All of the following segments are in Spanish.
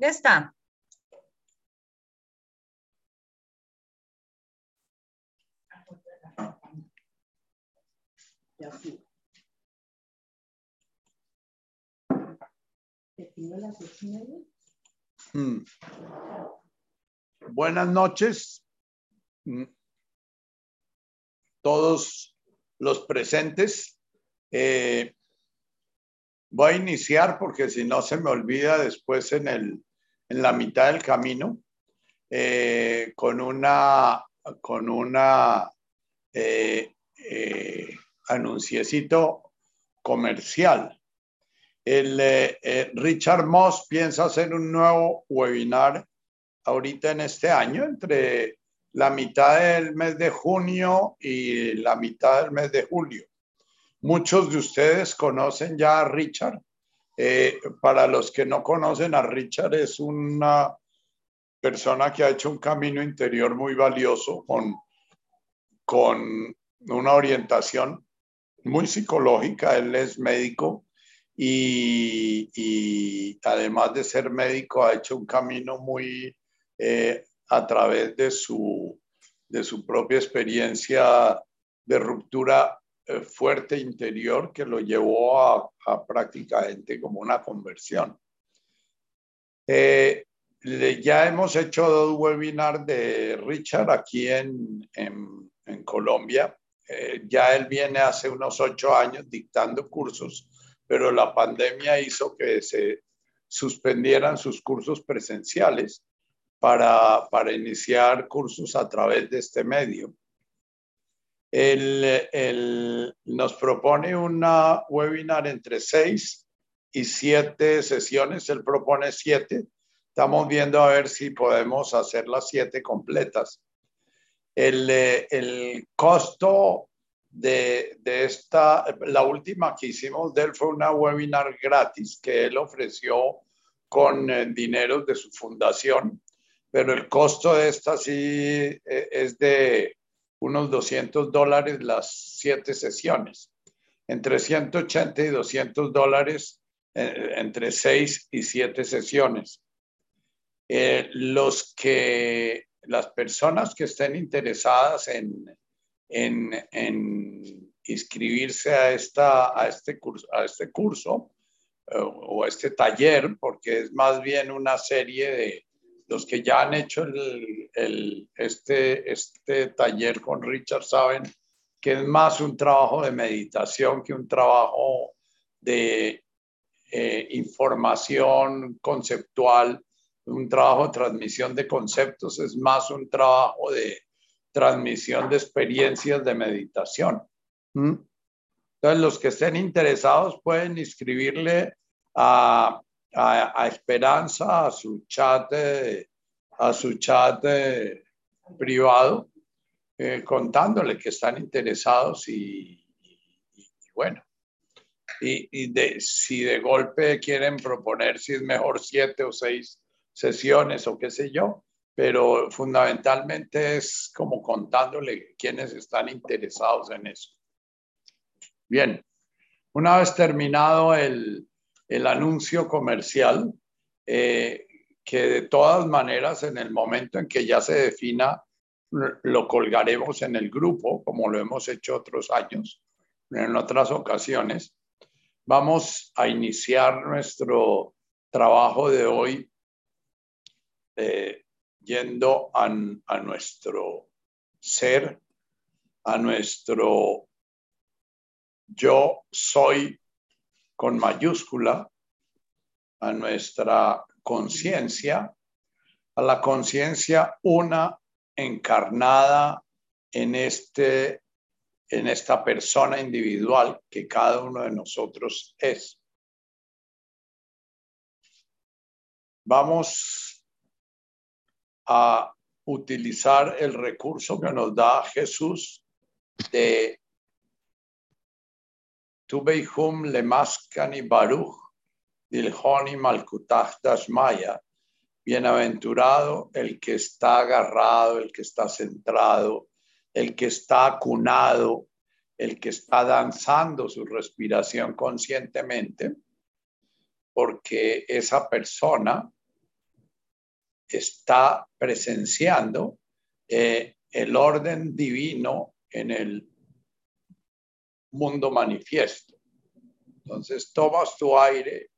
Está. Mm. Buenas noches, mm. todos los presentes. Eh, voy a iniciar porque si no se me olvida después en, el, en la mitad del camino eh, con una, con una eh, anunciecito comercial. El, Richard Moss piensa hacer un nuevo webinar ahorita en este año, entre la mitad del mes de junio y la mitad del mes de julio. Muchos de ustedes conocen ya a Richard. Eh, para los que no conocen a Richard, es una persona que ha hecho un camino interior muy valioso con, con una orientación muy psicológica. Él es médico y, además de ser médico ha hecho un camino muy eh, a través de su, de su propia experiencia de ruptura fuerte interior que lo llevó a, prácticamente como una conversión. Eh, ya hemos hecho dos webinars de Richard aquí en, en, Colombia. ya él viene hace unos ocho años dictando cursos, pero la pandemia hizo que se suspendieran sus cursos presenciales para iniciar cursos a través de este medio. Él, nos propone una webinar entre seis y siete sesiones. Él propone siete. Estamos viendo a ver si podemos hacer las siete completas. El, el costo de, de, esta, la última que hicimos de él fue una webinar gratis que él ofreció con eh, dinero de su fundación pero el costo de esta sí eh, es de unos 200 dólares las siete sesiones, entre 180 y 200 dólares eh, entre seis y siete sesiones. Eh, los que, las personas que estén interesadas en, en, en inscribirse a, esta, a, este curso, a este curso o a este taller, porque es más bien una serie de, los que ya han hecho el, este, este taller con Richard saben que es más un trabajo de meditación que un trabajo de eh, información conceptual, un trabajo de transmisión de conceptos, es más un trabajo de transmisión de experiencias de meditación. ¿Mm? Entonces, los que estén interesados pueden inscribirle a a, Esperanza, a su chat, a su chat privado, eh, contándole que están interesados y, bueno, y, si de golpe quieren proponer si es mejor siete o seis sesiones o qué sé yo, pero fundamentalmente es como contándole quiénes están interesados en eso. Bien, una vez terminado el, el anuncio comercial, eh, que de todas maneras en el momento en que ya se defina, lo colgaremos en el grupo, como lo hemos hecho otros años, en otras ocasiones. Vamos a iniciar nuestro trabajo de hoy eh, yendo a, a nuestro ser, a nuestro yo soy con mayúscula a nuestra conciencia, a la conciencia una encarnada en, este, en esta persona individual que cada uno de nosotros es. Vamos a utilizar el recurso que nos da Jesús de Tubeihum Lemaskani Baruch Dilhoni Malkutach Dashmaya. Bienaventurado el que está agarrado, el que está centrado, el que está acunado, el que está danzando su respiración conscientemente, porque esa persona está presenciando eh, el orden divino en el mundo manifiesto. Entonces tomas tu aire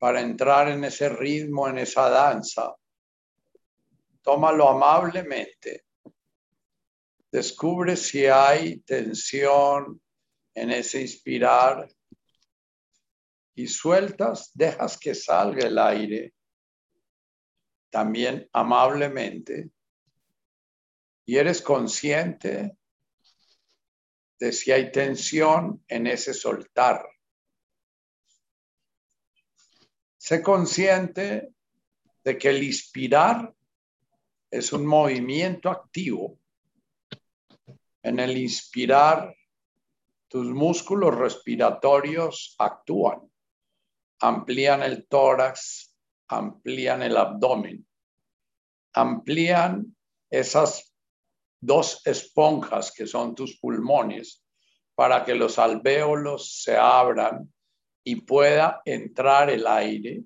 para entrar en ese ritmo, en esa danza. Tómalo amablemente. Descubre si hay tensión en ese inspirar y sueltas, dejas que salga el aire también amablemente y eres consciente de si hay tensión en ese soltar. Sé consciente de que el inspirar es un movimiento activo. En el inspirar, tus músculos respiratorios actúan, amplían el tórax, amplían el abdomen, amplían esas dos esponjas que son tus pulmones para que los alvéolos se abran y pueda entrar el aire,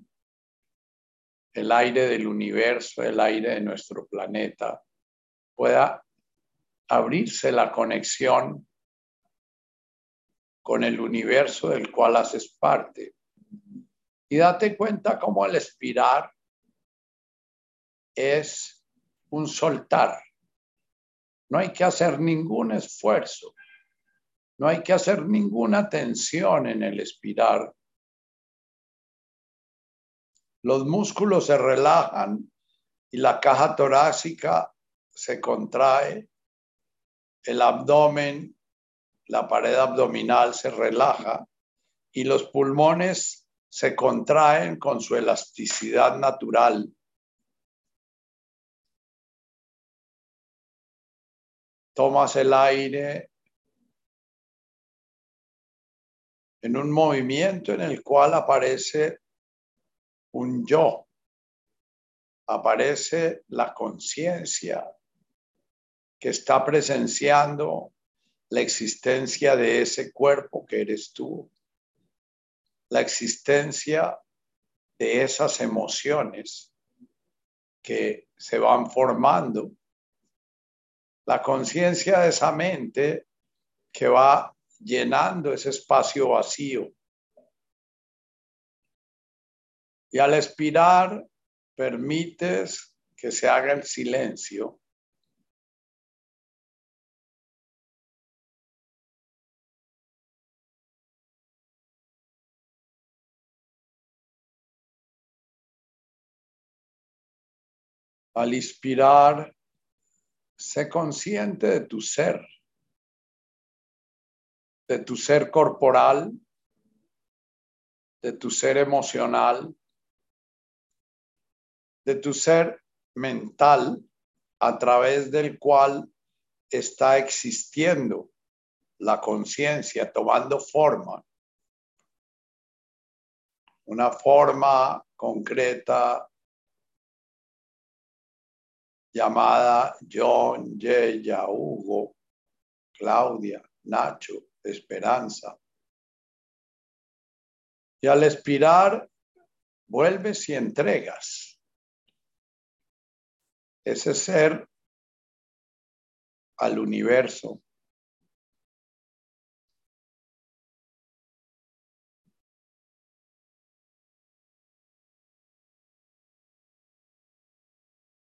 el aire del universo, el aire de nuestro planeta, pueda abrirse la conexión con el universo del cual haces parte. Y date cuenta cómo el expirar es un soltar. No hay que hacer ningún esfuerzo. No hay que hacer ninguna tensión en el espirar. Los músculos se relajan y la caja torácica se contrae. El abdomen, la pared abdominal se relaja y los pulmones se contraen con su elasticidad natural. tomas el aire en un movimiento en el cual aparece un yo, aparece la conciencia que está presenciando la existencia de ese cuerpo que eres tú, la existencia de esas emociones que se van formando la conciencia de esa mente que va llenando ese espacio vacío. Y al expirar, permites que se haga el silencio. Al inspirar, sé consciente de tu ser, de tu ser corporal, de tu ser emocional, de tu ser mental a través del cual está existiendo la conciencia, tomando forma. Una forma concreta llamada John, Yeya, Hugo, Claudia, Nacho, Esperanza. Y al expirar, vuelves y entregas ese ser al universo.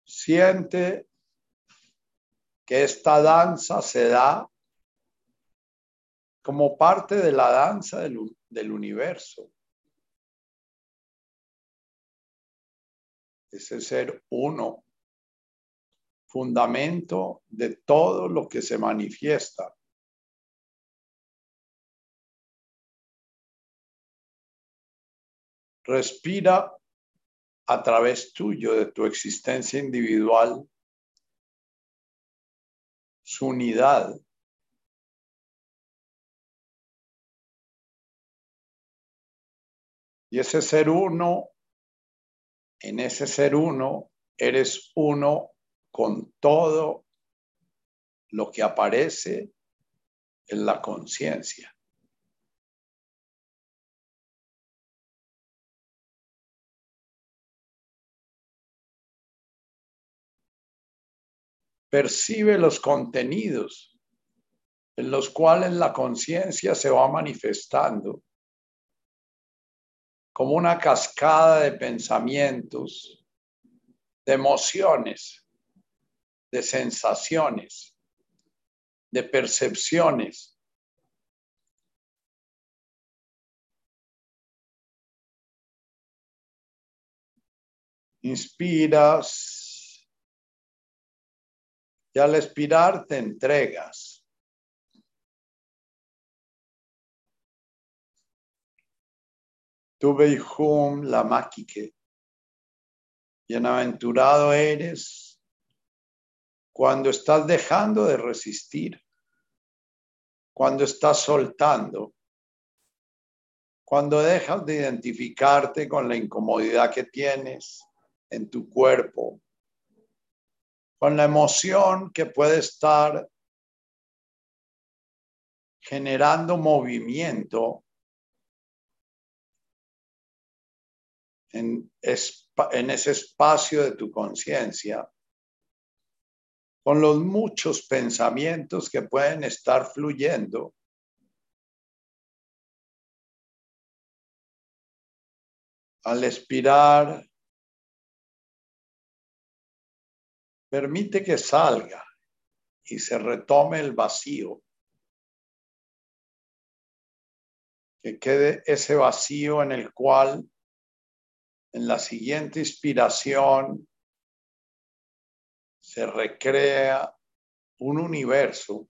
Siente que esta danza se da como parte de la danza del, universo. Ese ser uno, fundamento de todo lo que se manifiesta. Respira a través tuyo, de tu existencia individual, su unidad. Y ese ser uno, en ese ser uno, eres uno con todo lo que aparece en la conciencia. Percibe los contenidos en los cuales la conciencia se va manifestando como una cascada de pensamientos, de emociones, de sensaciones, de percepciones. Inspiras y al expirar te entregas. Tu Beihum la máquique. Bienaventurado eres cuando estás dejando de resistir, cuando estás soltando, cuando dejas de identificarte con la incomodidad que tienes en tu cuerpo, con la emoción que puede estar generando movimiento en, ese espacio de tu conciencia, con los muchos pensamientos que pueden estar fluyendo. Al expirar, permite que salga y se retome el vacío. Que quede ese vacío en el cual en la siguiente inspiración se recrea un universo,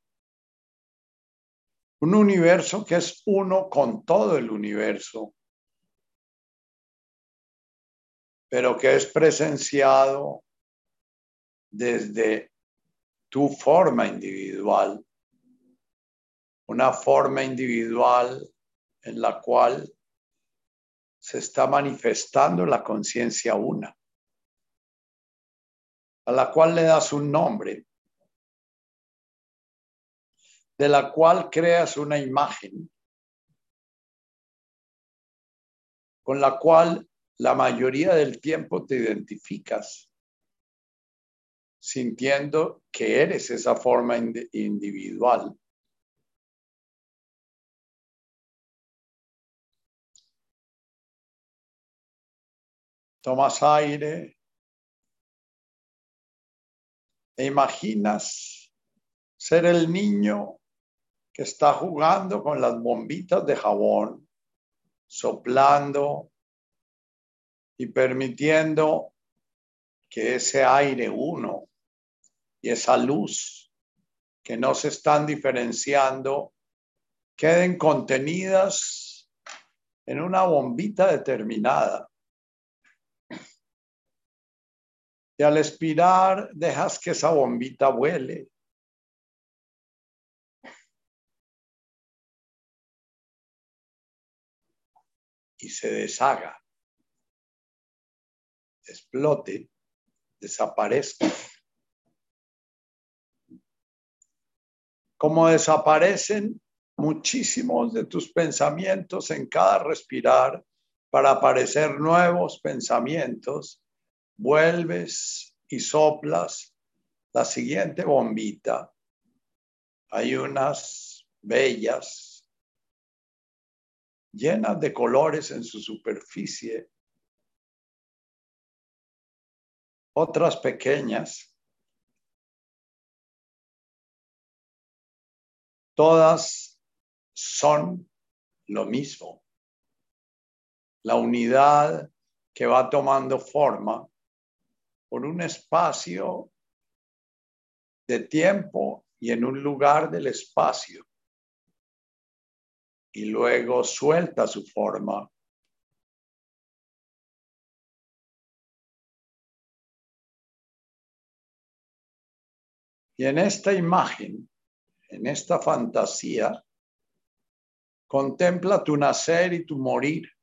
un universo que es uno con todo el universo, pero que es presenciado desde tu forma individual, una forma individual en la cual se está manifestando la conciencia una, a la cual le das un nombre, de la cual creas una imagen, con la cual la mayoría del tiempo te identificas, sintiendo que eres esa forma individual. Tomas aire e imaginas ser el niño que está jugando con las bombitas de jabón, soplando y permitiendo que ese aire uno y esa luz que no se están diferenciando queden contenidas en una bombita determinada Al expirar, dejas que esa bombita vuele. Y se deshaga, explote, desaparezca. Como desaparecen muchísimos de tus pensamientos en cada respirar para aparecer nuevos pensamientos vuelves y soplas la siguiente bombita. Hay unas bellas, llenas de colores en su superficie, otras pequeñas, todas son lo mismo. La unidad que va tomando forma por un espacio de tiempo y en un lugar del espacio. Y luego suelta su forma. Y en esta imagen, en esta fantasía, contempla tu nacer y tu morir.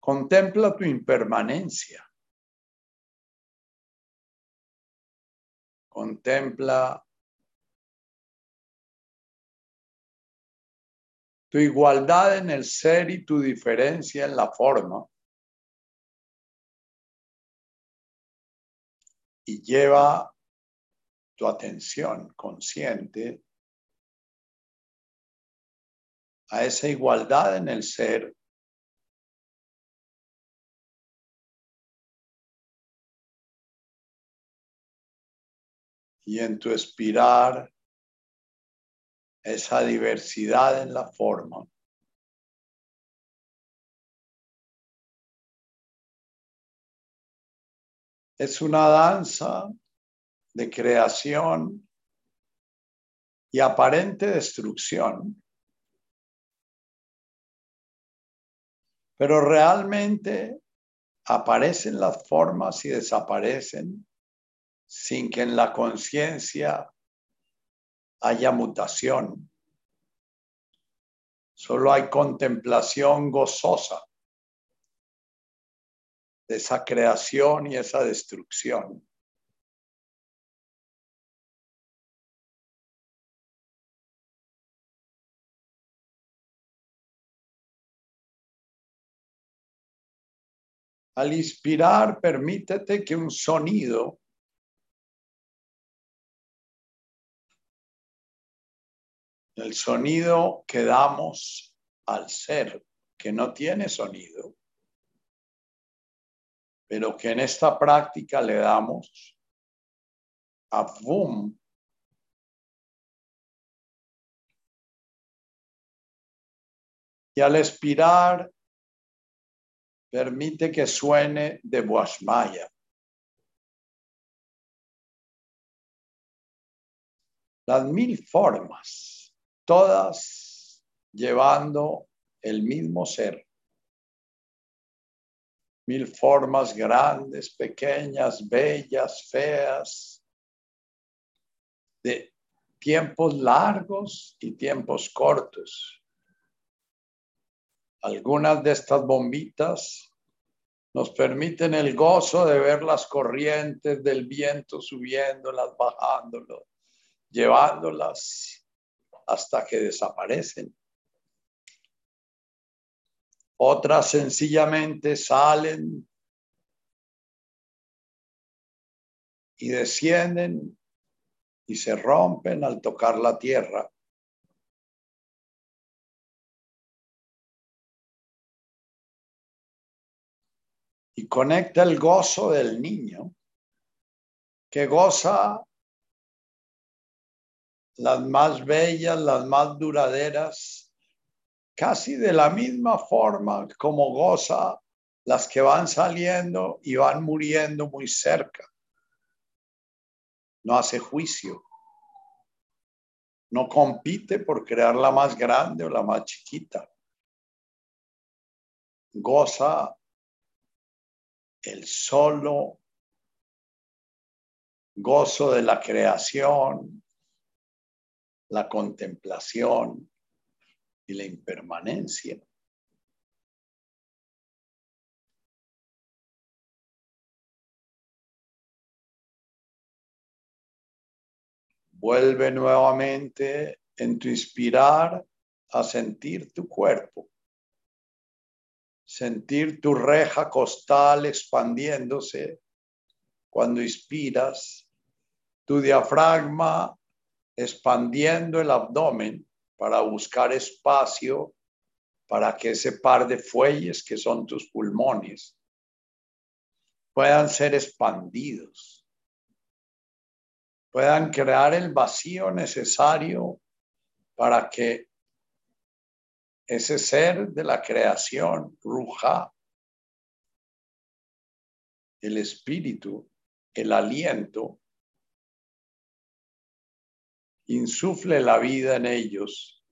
Contempla tu impermanencia. Contempla tu igualdad en el ser y tu diferencia en la forma. y lleva tu atención consciente a esa igualdad en el ser y en tu espirar esa diversidad en la forma. Es una danza de creación y aparente destrucción. Pero realmente aparecen las formas y desaparecen sin que en la conciencia haya mutación. Solo hay contemplación gozosa de esa creación y esa destrucción. Al inspirar, permítete que un sonido el sonido que damos al ser que no tiene sonido, pero que en esta práctica le damos a boom. Y al expirar, permite que suene de Boashmaya. Las mil formas todas llevando el mismo ser. Mil formas grandes, pequeñas, bellas, feas, de tiempos largos y tiempos cortos. Algunas de estas bombitas nos permiten el gozo de ver las corrientes del viento subiéndolas, bajándolas, llevándolas hasta que desaparecen. Otras sencillamente salen y descienden y se rompen al tocar la tierra. Y conecta el gozo del niño que goza las más bellas, las más duraderas, casi de la misma forma como goza las que van saliendo y van muriendo muy cerca. No hace juicio. No compite por crear la más grande o la más chiquita. Goza el solo gozo de la creación, la contemplación y la impermanencia. Vuelve nuevamente en tu inspirar a sentir tu cuerpo, sentir tu reja costal expandiéndose cuando inspiras, tu diafragma expandiendo el abdomen para buscar espacio para que ese par de fuelles que son tus pulmones puedan ser expandidos, puedan crear el vacío necesario para que ese ser de la creación, Ruja, el espíritu, el aliento, insufle la vida en ellos.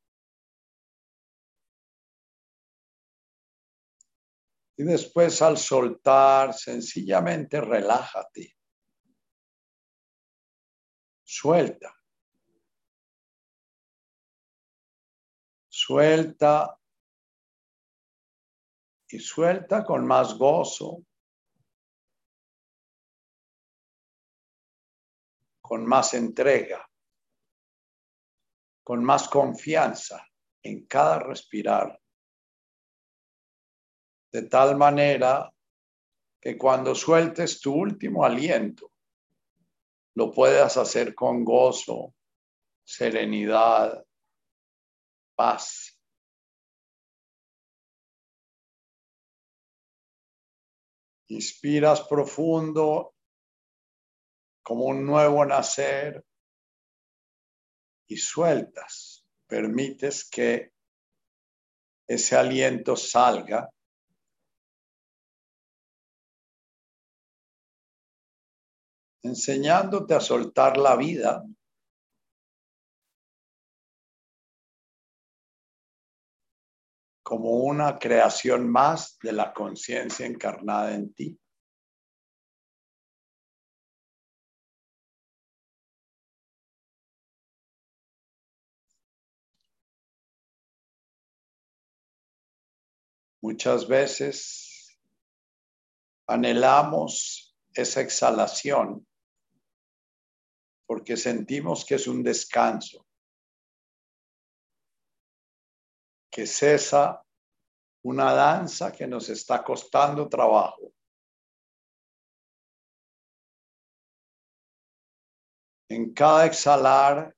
Y después al soltar, sencillamente relájate. Suelta. Suelta y suelta con más gozo, con más entrega con más confianza en cada respirar. De tal manera que cuando sueltes tu último aliento, lo puedas hacer con gozo, serenidad, paz. Inspiras profundo como un nuevo nacer y sueltas. Permites que ese aliento salga. enseñándote a soltar la vida como una creación más de la conciencia encarnada en ti. Muchas veces anhelamos esa exhalación porque sentimos que es un descanso. que cesa una danza que nos está costando trabajo. En cada exhalar,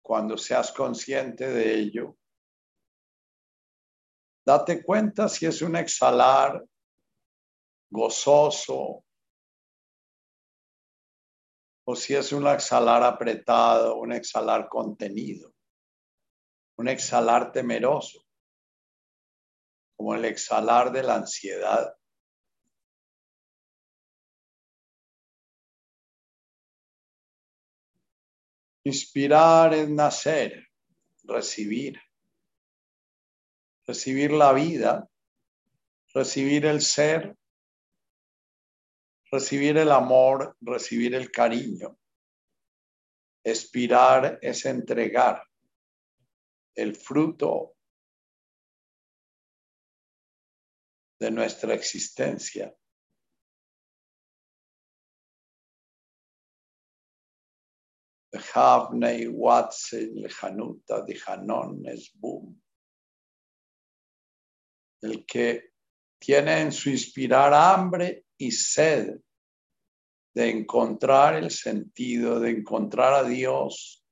cuando seas consciente de ello, date cuenta si es un exhalar gozoso o si es un exhalar apretado, un exhalar contenido, un exhalar temeroso como el exhalar de la ansiedad. Inspirar es nacer, recibir, recibir la vida, recibir el ser, recibir el amor, recibir el cariño. Expirar es entregar el fruto de nuestra existencia. Havnei Hanon, boom. El que tiene en su inspirar hambre y sed de encontrar el sentido, de encontrar a Dios,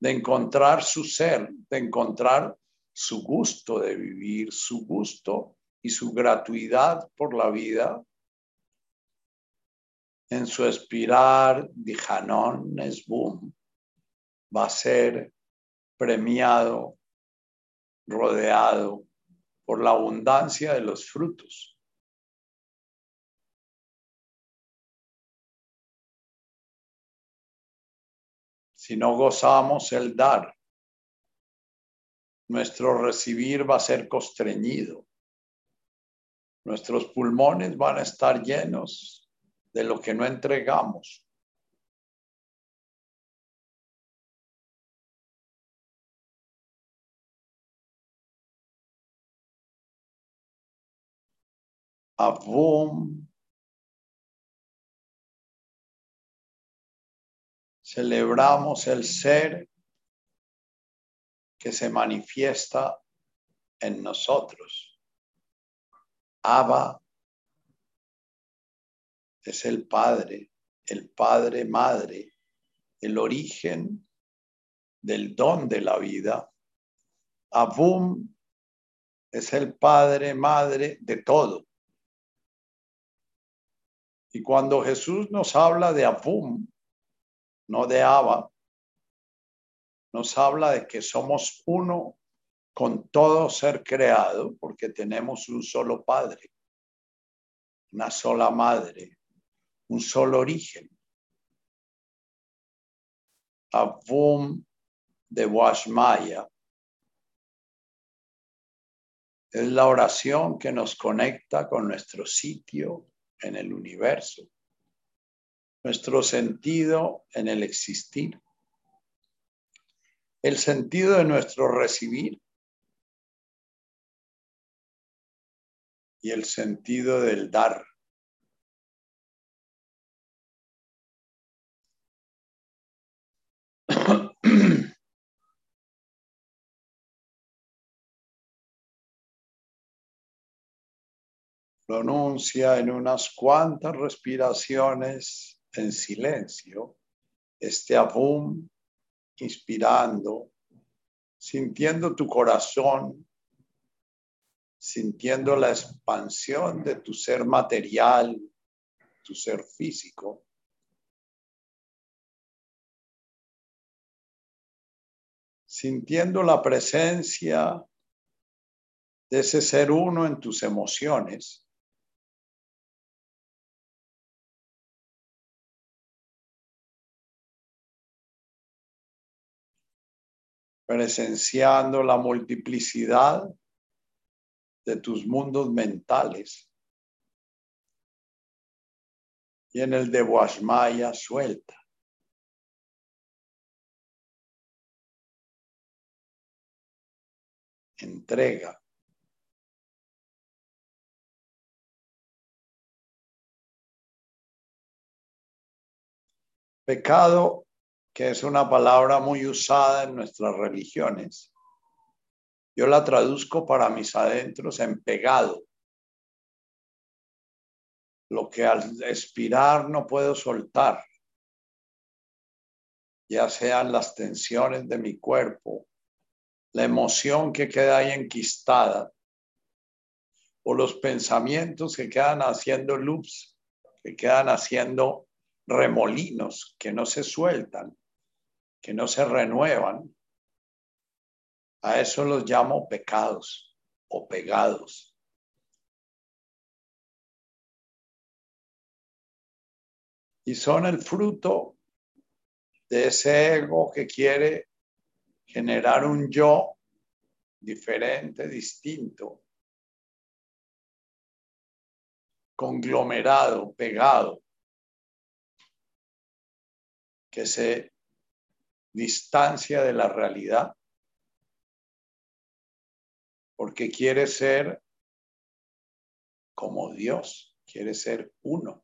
de encontrar su ser, de encontrar su gusto de vivir, su gusto y su gratuidad por la vida, en su espiral Dijanón boom va a ser premiado, rodeado por la abundancia de los frutos. Si no gozamos el dar, nuestro recibir va a ser constreñido. Nuestros pulmones van a estar llenos de lo que no entregamos. Avum. Celebramos el ser que se manifiesta en nosotros. Abba es el Padre, el Padre Madre, el origen del don de la vida. Abum es el Padre Madre de todo. Y cuando Jesús nos habla de Abum, no de Abba, nos habla de que somos uno con todo ser creado, porque tenemos un solo Padre, una sola Madre, un solo origen. Avum de Washmaya es la oración que nos conecta con nuestro sitio en el universo, nuestro sentido en el existir, el sentido de nuestro recibir. Y el sentido del dar. Pronuncia en unas cuantas respiraciones en silencio este abum inspirando, sintiendo tu corazón, sintiendo la expansión de tu ser material, tu ser físico. Sintiendo la presencia de ese ser uno en tus emociones. Presenciando la multiplicidad de tus mundos mentales. Y en el de Guasmaya suelta. Entrega. Pecado, que es una palabra muy usada en nuestras religiones, yo la traduzco para mis adentros en pegado. Lo que al expirar no puedo soltar, ya sean las tensiones de mi cuerpo, la emoción que queda ahí enquistada, o los pensamientos que quedan haciendo loops, que quedan haciendo remolinos que no se sueltan, que no se renuevan. A eso los llamo pecados o pegados. Y son el fruto de ese ego que quiere generar un yo diferente, distinto, conglomerado, pegado que se distancia de la realidad porque quiere ser como Dios, quiere ser uno.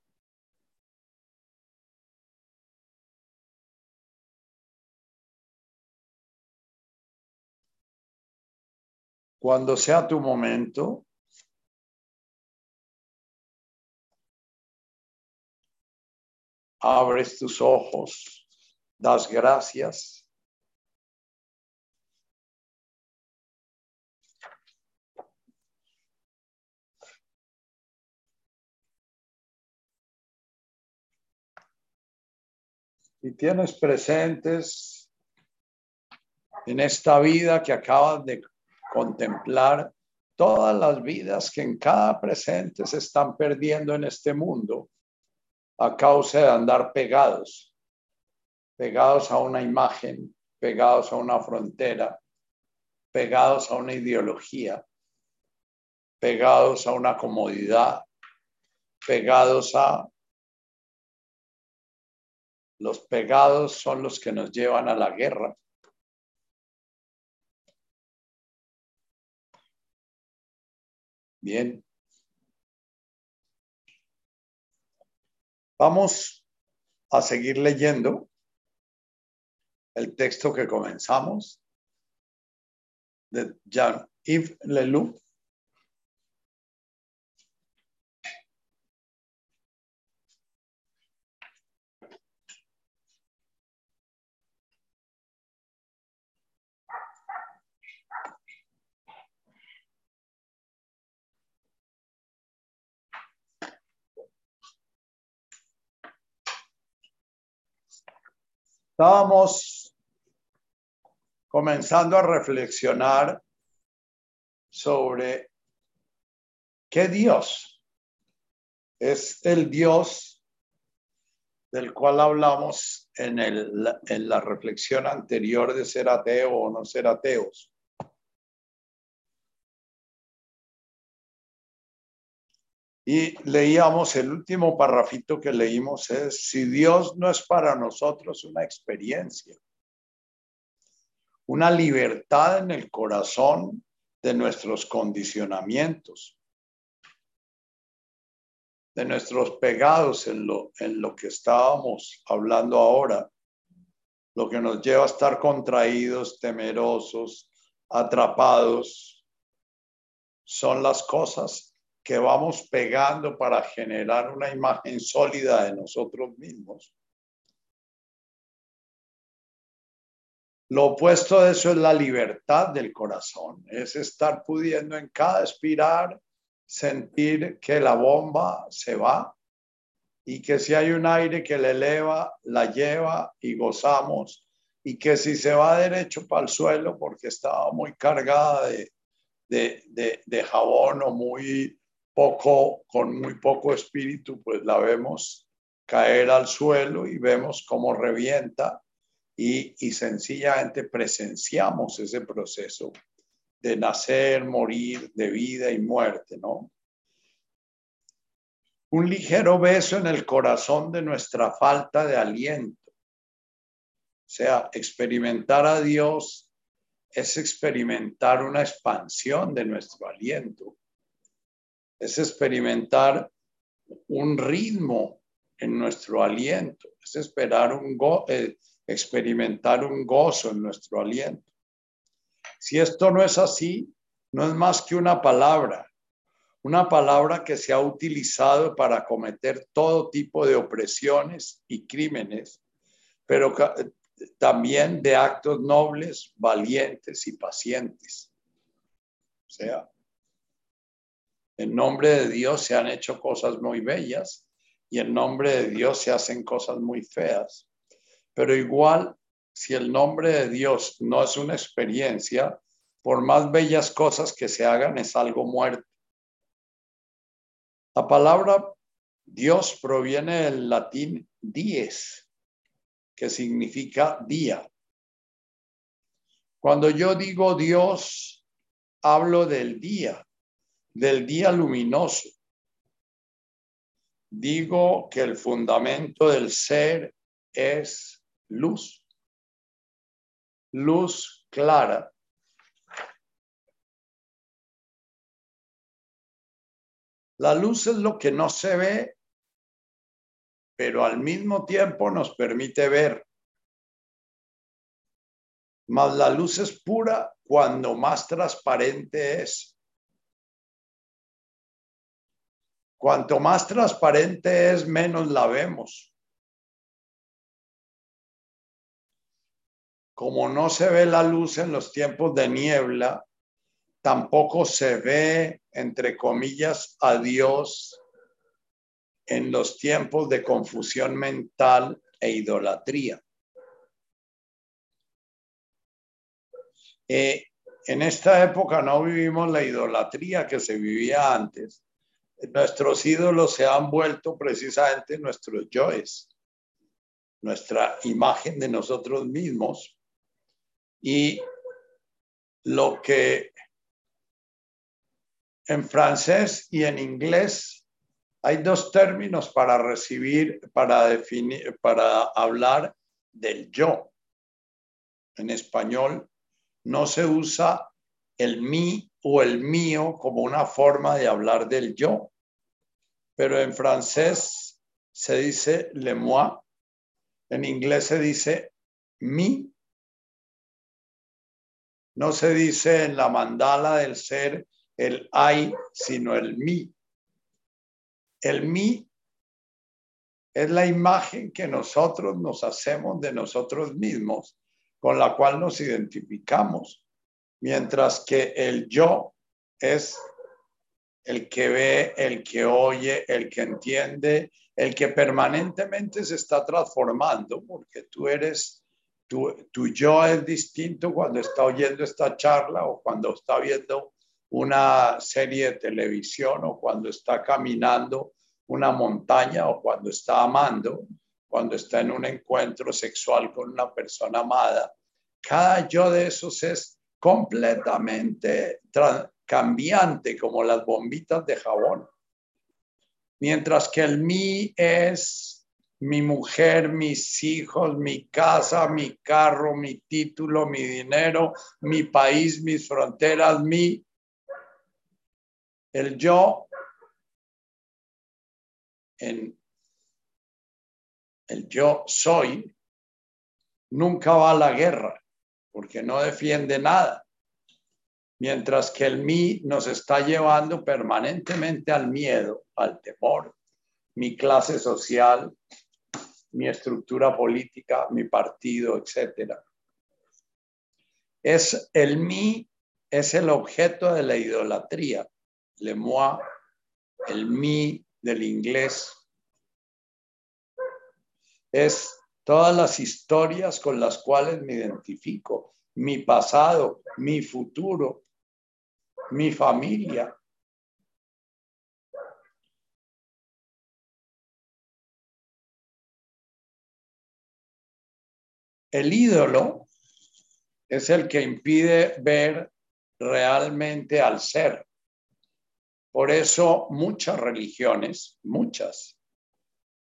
Cuando sea tu momento, abres tus ojos das gracias. Y tienes presentes en esta vida que acabas de contemplar todas las vidas que en cada presente se están perdiendo en este mundo a causa de andar pegados pegados a una imagen, pegados a una frontera, pegados a una ideología, pegados a una comodidad, pegados a... Los pegados son los que nos llevan a la guerra. Bien. Vamos a seguir leyendo el texto que comenzamos de Jean-Yves Leloup. Estábamos comenzando a reflexionar sobre qué Dios es el Dios del cual hablamos en, el, en la reflexión anterior de ser ateo o no ser ateos. Y leíamos el último parrafito que leímos es, si Dios no es para nosotros una experiencia, una libertad en el corazón de nuestros condicionamientos, de nuestros pegados en lo, en lo que estábamos hablando ahora, lo que nos lleva a estar contraídos, temerosos, atrapados, son las cosas que vamos pegando para generar una imagen sólida de nosotros mismos Lo opuesto de eso es la libertad del corazón, es estar pudiendo en cada expirar sentir que la bomba se va y que si hay un aire que le eleva, la lleva y gozamos. Y que si se va derecho para el suelo porque estaba muy cargada de, de, de, jabón o muy poco, con muy poco espíritu, pues la vemos caer al suelo y vemos cómo revienta y, sencillamente presenciamos ese proceso de nacer, morir, de vida y muerte, ¿no? Un ligero beso en el corazón de nuestra falta de aliento. O sea, experimentar a Dios es experimentar una expansión de nuestro aliento. Es experimentar un ritmo en nuestro aliento. Es esperar un eh, experimentar un gozo en nuestro aliento. Si esto no es así, no es más que una palabra, una palabra que se ha utilizado para cometer todo tipo de opresiones y crímenes, pero también de actos nobles, valientes y pacientes. O sea, en nombre de Dios se han hecho cosas muy bellas y en nombre de Dios se hacen cosas muy feas. Pero igual si el nombre de Dios no es una experiencia, por más bellas cosas que se hagan, es algo muerto. La palabra Dios proviene del latín dies, que significa día. Cuando yo digo Dios, hablo del día, del día luminoso. Digo que el fundamento del ser es luz luz clara. La luz es lo que no se ve, pero al mismo tiempo nos permite ver. Mas la luz es pura cuando más transparente es. Cuanto más transparente es, menos la vemos. Como no se ve la luz en los tiempos de niebla, tampoco se ve, entre comillas, a Dios en los tiempos de confusión mental e idolatría. Eh, en esta época no vivimos la idolatría que se vivía antes. Nuestros ídolos se han vuelto precisamente nuestros yoes, nuestra imagen de nosotros mismos y lo que en francés y en inglés hay dos términos para recibir, para definir, para hablar del yo. En español no se usa el mí o el mío como una forma de hablar del yo, pero en francés se dice le moi, en inglés se dice mi no se dice en la mandala del ser el hay, sino el mí. El mí es la imagen que nosotros nos hacemos de nosotros mismos, con la cual nos identificamos, mientras que el yo es el que ve, el que oye, el que entiende, el que permanentemente se está transformando, porque tú eres tu, yo es distinto cuando está oyendo esta charla o cuando está viendo una serie de televisión o cuando está caminando una montaña o cuando está amando, cuando está en un encuentro sexual con una persona amada. Cada yo de esos es completamente cambiante como las bombitas de jabón. Mientras que el mí es mi mujer, mis hijos, mi casa, mi carro, mi título, mi dinero, mi país, mis fronteras, mi... El yo el yo soy nunca va a la guerra porque no defiende nada. Mientras que el mí nos está llevando permanentemente al miedo, al temor, mi clase social, mi estructura política, mi partido, etcétera. Es el mí, es el objeto de la idolatría. Le moi, el mí del inglés. Es todas las historias con las cuales me identifico, mi pasado, mi futuro, mi familia. El ídolo es el que impide ver realmente al ser. Por eso muchas religiones, muchas,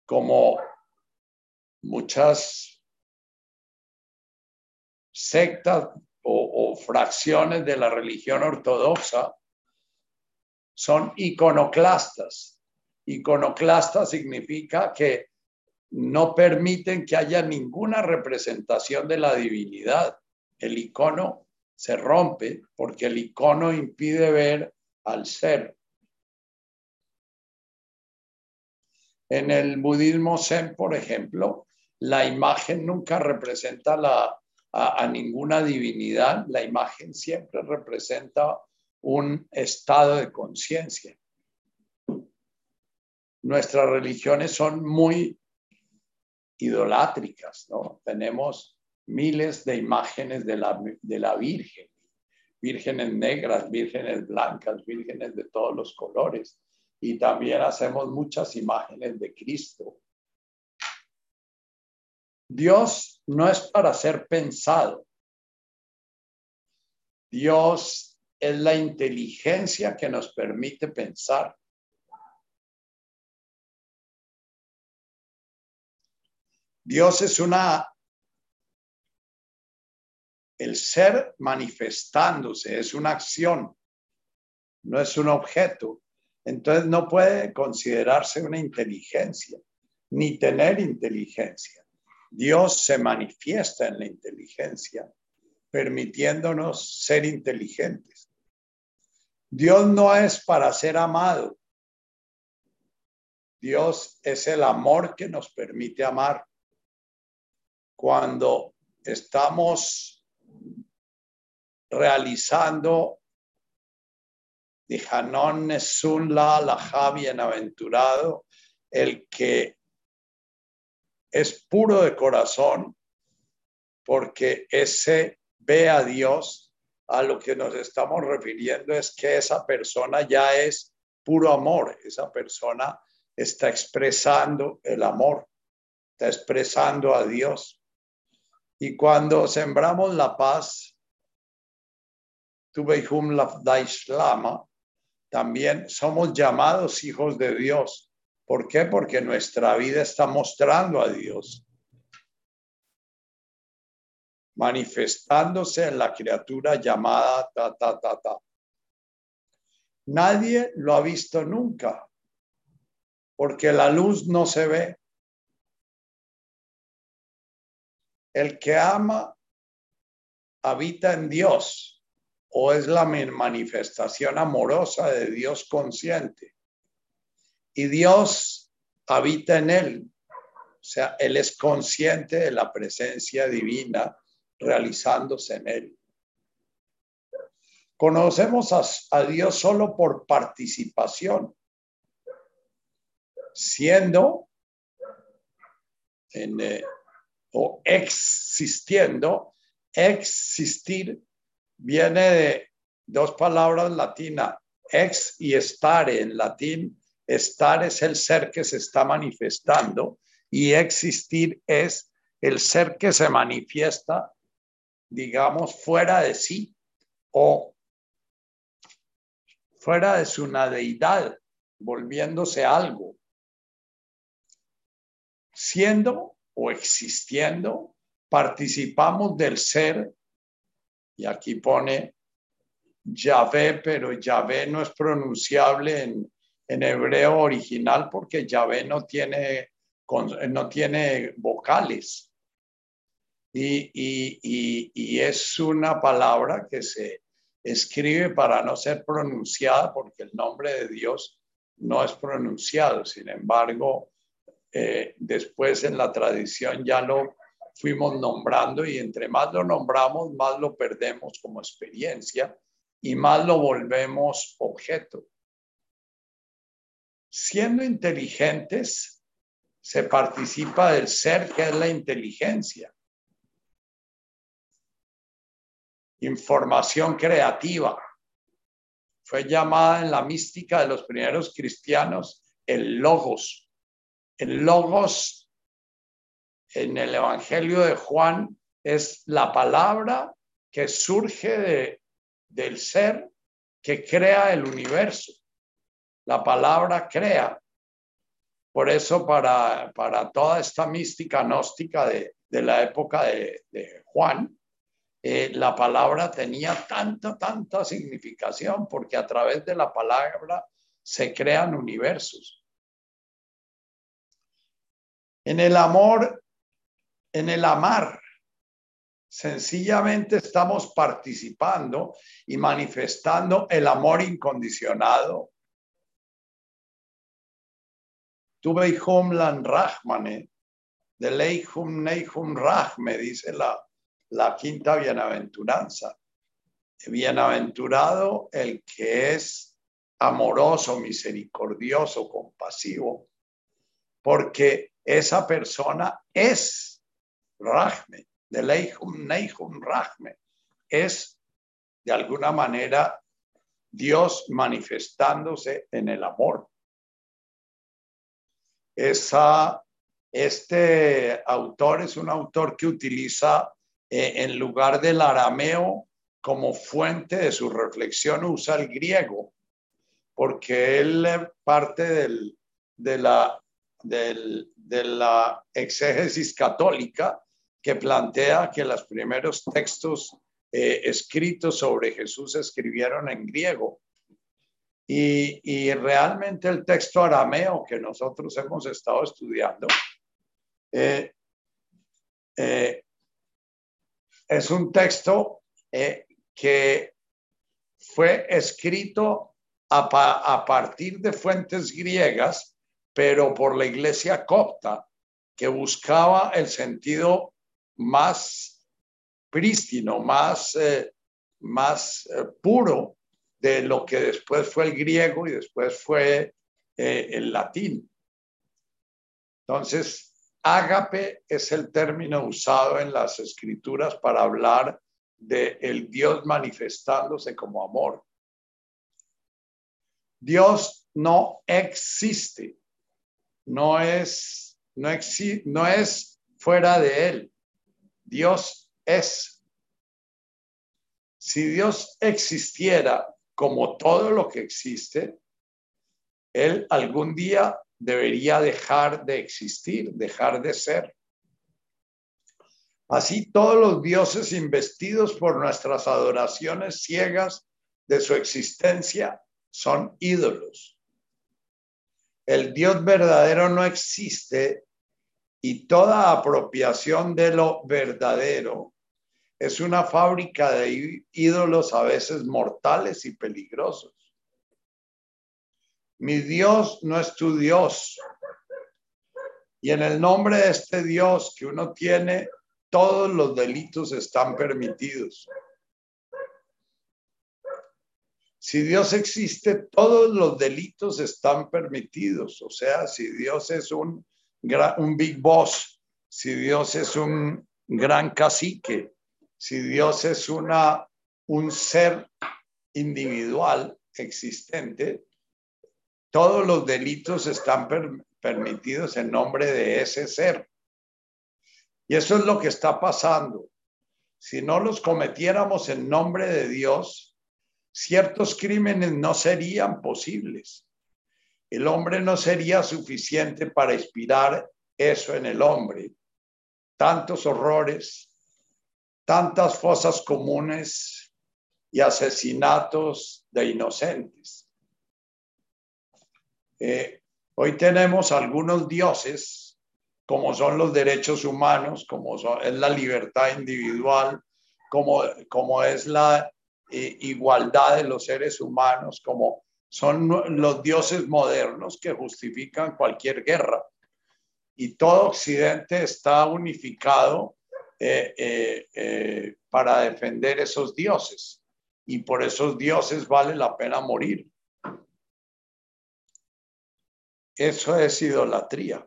como muchas sectas o, fracciones de la religión ortodoxa son iconoclastas. Iconoclasta significa que no permiten que haya ninguna representación de la divinidad. El icono se rompe porque el icono impide ver al ser. En el budismo zen, por ejemplo, la imagen nunca representa la, a, ninguna divinidad, la imagen siempre representa un estado de conciencia. Nuestras religiones son muy idolátricas, ¿no? Tenemos miles de imágenes de la, de la Virgen, vírgenes negras, vírgenes blancas, vírgenes de todos los colores. Y también hacemos muchas imágenes de Cristo. Dios no es para ser pensado. Dios es la inteligencia que nos permite pensar. Dios es una, el ser manifestándose, es una acción, no es un objeto. Entonces no puede considerarse una inteligencia, ni tener inteligencia. Dios se manifiesta en la inteligencia, permitiéndonos ser inteligentes. Dios no es para ser amado. Dios es el amor que nos permite amar cuando estamos realizando Dijanon Nesun la la bienaventurado, el que es puro de corazón, porque ese ve a Dios, a lo que nos estamos refiriendo es que esa persona ya es puro amor, esa persona está expresando el amor, está expresando a Dios. Y cuando sembramos la paz, la Islama, también somos llamados hijos de Dios. ¿Por qué? Porque nuestra vida está mostrando a Dios, manifestándose en la criatura llamada ta, ta, ta, ta. Nadie lo ha visto nunca, porque la luz no se ve. El que ama habita en Dios o es la manifestación amorosa de Dios consciente. Y Dios habita en él. O sea, él es consciente de la presencia divina realizándose en él. Conocemos a, Dios solo por participación, siendo en, eh, o existiendo, existir viene de dos palabras latinas, ex y estare. En latín, estar es el ser que se está manifestando y existir es el ser que se manifiesta, digamos, fuera de sí o fuera de su deidad, volviéndose algo. Siendo o existiendo, participamos del ser, y aquí pone Yahvé, pero Yahvé no es pronunciable en, hebreo original porque Yahvé no tiene, no tiene vocales. Y, y, es una palabra que se escribe para no ser pronunciada porque el nombre de Dios no es pronunciado. Sin embargo, eh, después en la tradición ya lo fuimos nombrando y entre más lo nombramos, más lo perdemos como experiencia y más lo volvemos objeto. Siendo inteligentes, se participa del ser que es la inteligencia. Información creativa. Fue llamada en la mística de los primeros cristianos el logos. El logos en el Evangelio de Juan es la palabra que surge de, del ser que crea el universo. La palabra crea. Por eso para, para toda esta mística gnóstica de, la época de, Juan, eh, la palabra tenía tanta, tanta significación porque a través de la palabra se crean universos. En el amor en el amar. Sencillamente estamos participando y manifestando el amor incondicionado. Tuve lan rahmane, de leihum neihum rahme, dice la, la quinta bienaventuranza. Bienaventurado el que es amoroso, misericordioso, compasivo, porque esa persona es Rahme, de Leihum Neihum Rahme, es de alguna manera Dios manifestándose en el amor. Esa, este autor es un autor que utiliza eh, en lugar del arameo como fuente de su reflexión, usa el griego, porque él parte del, de, la, de la exégesis católica que plantea que los primeros textos eh, escritos sobre Jesús se escribieron en griego. Y, realmente el texto arameo que nosotros hemos estado estudiando eh, eh, es un texto que fue escrito a, a partir de fuentes griegas, pero por la iglesia copta, que buscaba el sentido más prístino, más, eh, más eh, puro de lo que después fue el griego y después fue eh, el latín. Entonces, ágape es el término usado en las escrituras para hablar de el Dios manifestándose como amor. Dios no existe, no es, no, no es fuera de él. Dios es. Si Dios existiera como todo lo que existe, Él algún día debería dejar de existir, dejar de ser. Así todos los dioses investidos por nuestras adoraciones ciegas de su existencia son ídolos. El Dios verdadero no existe y toda apropiación de lo verdadero es una fábrica de ídolos a veces mortales y peligrosos. Mi Dios no es tu Dios. Y en el nombre de este Dios que uno tiene, todos los delitos están permitidos. Si Dios existe, todos los delitos están permitidos. O sea, si Dios es un un big boss, si Dios es un gran cacique, si Dios es una, un ser individual existente, todos los delitos están permitidos en nombre de ese ser. Y eso es lo que está pasando. Si no los cometiéramos en nombre de Dios, ciertos crímenes no serían posibles el hombre no sería suficiente para inspirar eso en el hombre. Tantos horrores, tantas fosas comunes y asesinatos de inocentes. Eh, hoy tenemos algunos dioses, como son los derechos humanos, como es la libertad individual, como, como es la eh, igualdad de los seres humanos, como son los dioses modernos que justifican cualquier guerra. Y todo Occidente está unificado eh, eh, eh, para defender esos dioses. Y por esos dioses vale la pena morir. Eso es idolatría.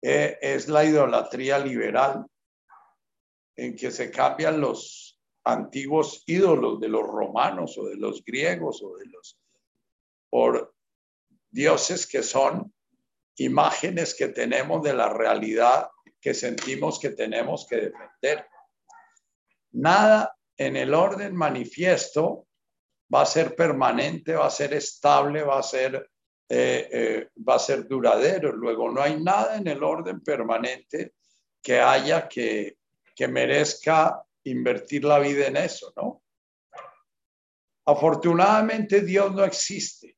es la idolatría liberal en que se cambian los antiguos ídolos de los romanos o de los griegos o de los por dioses que son imágenes que tenemos de la realidad que sentimos que tenemos que defender. Nada en el orden manifiesto va a ser permanente, va a ser estable, va a ser, eh, eh, va a ser duradero. Luego, no hay nada en el orden permanente que haya que, que merezca invertir la vida en eso, ¿no? Afortunadamente Dios no existe.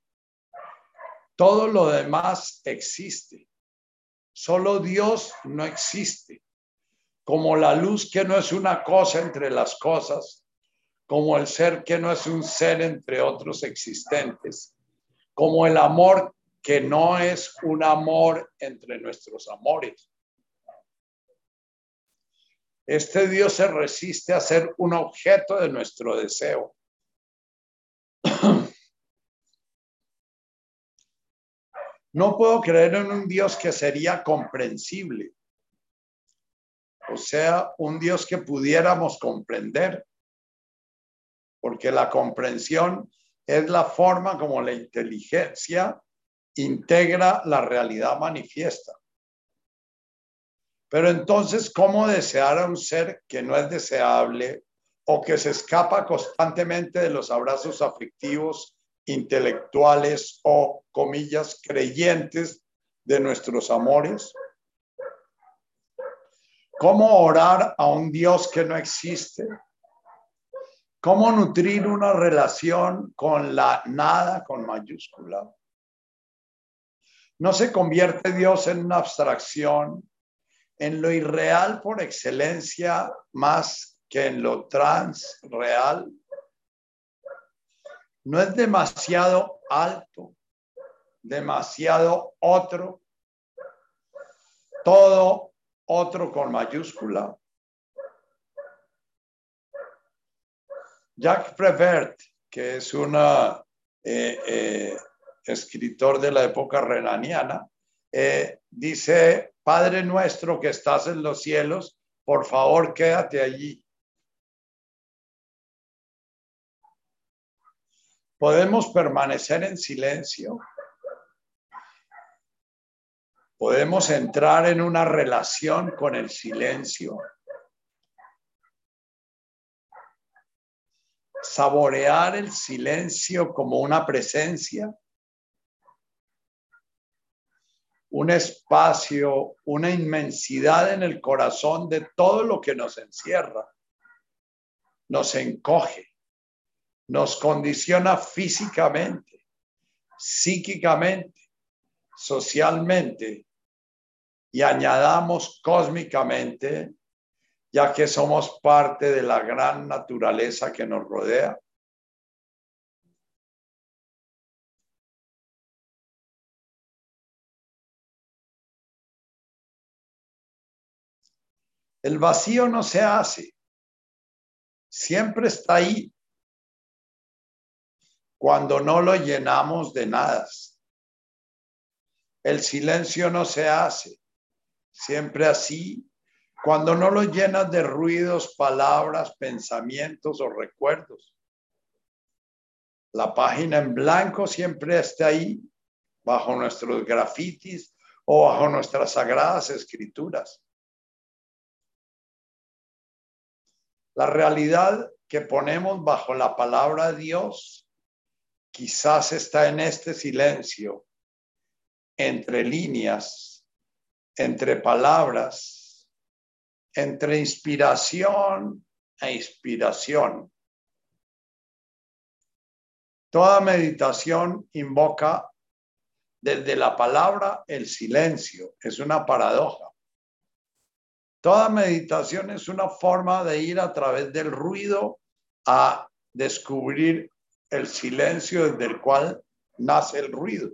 Todo lo demás existe. Solo Dios no existe. Como la luz que no es una cosa entre las cosas, como el ser que no es un ser entre otros existentes, como el amor que no es un amor entre nuestros amores. Este Dios se resiste a ser un objeto de nuestro deseo. No puedo creer en un Dios que sería comprensible. O sea, un Dios que pudiéramos comprender. Porque la comprensión es la forma como la inteligencia integra la realidad manifiesta. Pero entonces, ¿cómo desear a un ser que no es deseable o que se escapa constantemente de los abrazos afectivos intelectuales o, comillas, creyentes de nuestros amores? ¿Cómo orar a un Dios que no existe? ¿Cómo nutrir una relación con la nada con mayúscula? No se convierte Dios en una abstracción, en lo irreal por excelencia más que en lo transreal no es demasiado alto, demasiado otro, todo otro con mayúscula. Jacques Prévert, que es un eh, eh, escritor de la época renaniana, eh, dice, Padre nuestro que estás en los cielos, por favor quédate allí. Podemos permanecer en silencio. Podemos entrar en una relación con el silencio. Saborear el silencio como una presencia. Un espacio, una inmensidad en el corazón de todo lo que nos encierra. Nos encoge nos condiciona físicamente, psíquicamente, socialmente y añadamos cósmicamente, ya que somos parte de la gran naturaleza que nos rodea. El vacío no se hace, siempre está ahí cuando no lo llenamos de nada. El silencio no se hace, siempre así, cuando no lo llenas de ruidos, palabras, pensamientos o recuerdos. La página en blanco siempre está ahí, bajo nuestros grafitis o bajo nuestras sagradas escrituras. La realidad que ponemos bajo la palabra de Dios quizás está en este silencio, entre líneas, entre palabras, entre inspiración e inspiración. Toda meditación invoca desde la palabra el silencio. Es una paradoja. Toda meditación es una forma de ir a través del ruido a descubrir el silencio desde el cual nace el ruido.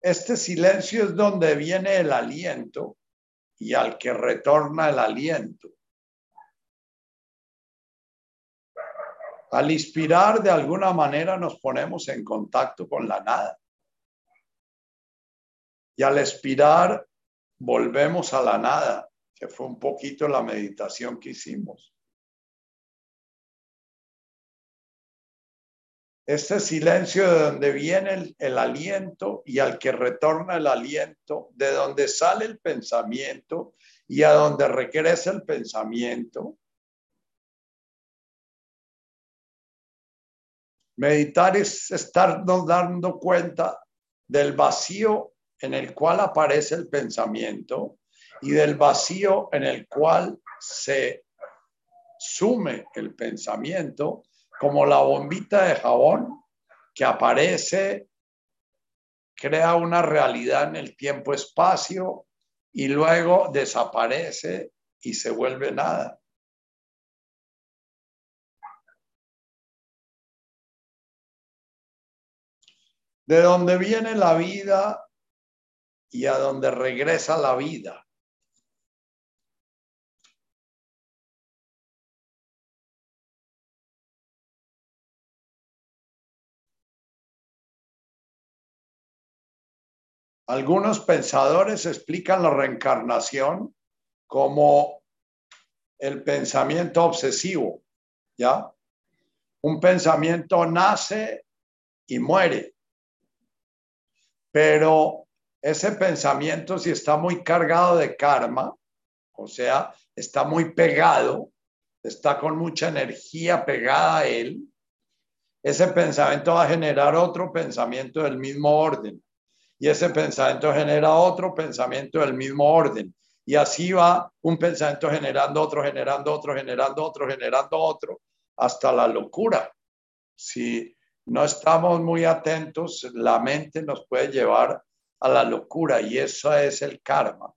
Este silencio es donde viene el aliento y al que retorna el aliento. Al inspirar, de alguna manera nos ponemos en contacto con la nada. Y al expirar, volvemos a la nada, que fue un poquito la meditación que hicimos. Este silencio de donde viene el, el, aliento y al que retorna el aliento, de donde sale el pensamiento y a donde regresa el pensamiento, Meditar es estarnos dando cuenta del vacío en el cual aparece el pensamiento y del vacío en el cual se sume el pensamiento como la bombita de jabón que aparece, crea una realidad en el tiempo-espacio y luego desaparece y se vuelve nada. de dónde viene la vida y a dónde regresa la vida. Algunos pensadores explican la reencarnación como el pensamiento obsesivo, ¿ya? Un pensamiento nace y muere. Pero ese pensamiento, si está muy cargado de karma, o sea, está muy pegado, está con mucha energía pegada a él, ese pensamiento va a generar otro pensamiento del mismo orden. Y ese pensamiento genera otro pensamiento del mismo orden. Y así va un pensamiento generando otro, generando otro, generando otro, generando otro, hasta la locura. Si no estamos muy atentos, la mente nos puede llevar a la locura y eso es el karma.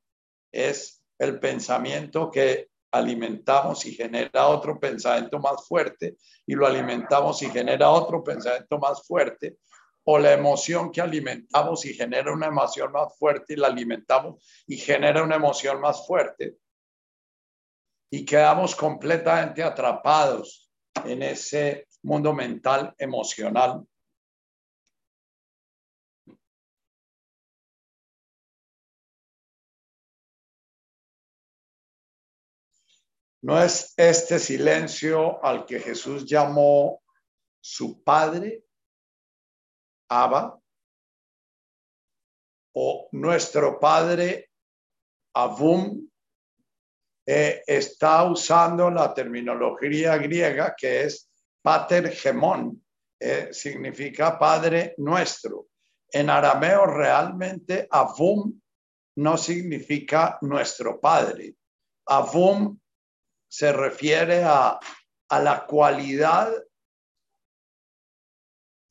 Es el pensamiento que alimentamos y genera otro pensamiento más fuerte y lo alimentamos y genera otro pensamiento más fuerte o la emoción que alimentamos y genera una emoción más fuerte y la alimentamos y genera una emoción más fuerte y quedamos completamente atrapados en ese mundo mental, emocional. No es este silencio al que Jesús llamó su padre, Abba, o nuestro padre, Abum, eh, está usando la terminología griega que es pater gemón, eh, significa Padre nuestro. En arameo realmente Avum no significa nuestro Padre. Avum se refiere a, a la cualidad,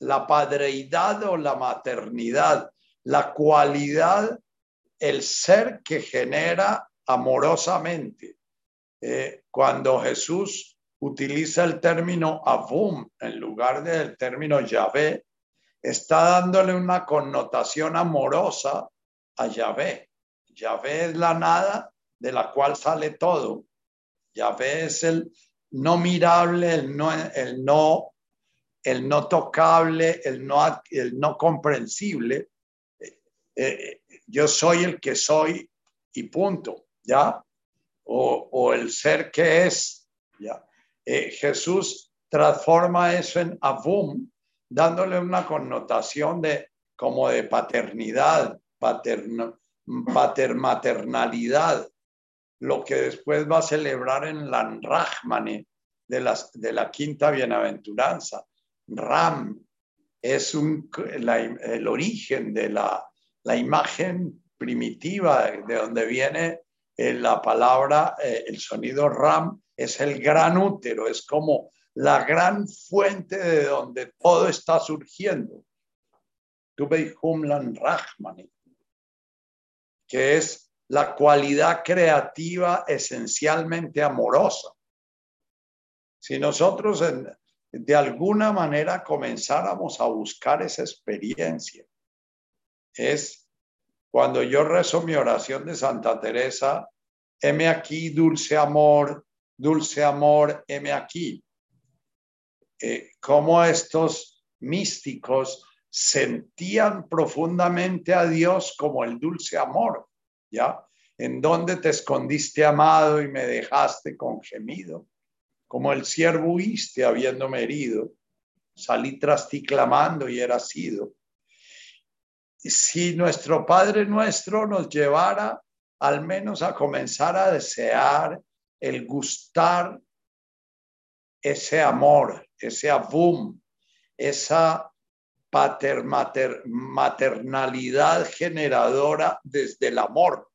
la padreidad o la maternidad, la cualidad, el ser que genera amorosamente. Eh, cuando Jesús utiliza el término Avum en lugar del término Yahvé, está dándole una connotación amorosa a Yahvé. Yahvé es la nada de la cual sale todo. Yahvé es el no mirable, el no, el no, el no tocable, el no, el no comprensible. Eh, eh, yo soy el que soy y punto, ¿ya? O, o el ser que es, ¿ya? Eh, Jesús transforma eso en avum, dándole una connotación de como de paternidad, patermaternalidad, lo que después va a celebrar en la Rahmane de, las, de la quinta bienaventuranza. Ram es un, el origen de la, la, imagen primitiva de donde viene eh, la palabra, eh, el sonido Ram, es el gran útero, es como la gran fuente de donde todo está surgiendo. Tuve Humlan Rahmani, que es la cualidad creativa esencialmente amorosa. Si nosotros de alguna manera comenzáramos a buscar esa experiencia es cuando yo rezo mi oración de Santa Teresa, heme aquí, dulce amor, dulce amor, heme aquí. Eh, como estos místicos sentían profundamente a Dios como el dulce amor, ¿ya? En donde te escondiste, amado, y me dejaste con gemido, como el siervo huiste habiéndome herido, salí tras ti clamando y era sido. Si nuestro Padre nuestro nos llevara al menos a comenzar a desear el gustar ese amor, ese abum, esa pater, generadora desde el amor,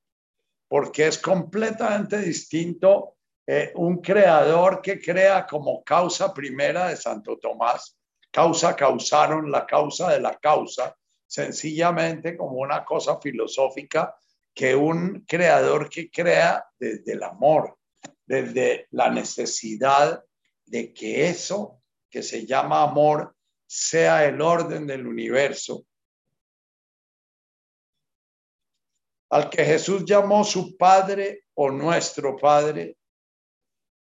porque es completamente distinto eh, un creador que crea como causa primera de Santo Tomás, causa causaron la causa de la causa, sencillamente como una cosa filosófica que un creador que crea desde el amor, desde la necesidad de que eso que se llama amor sea el orden del universo. Al que Jesús llamó su Padre o nuestro Padre,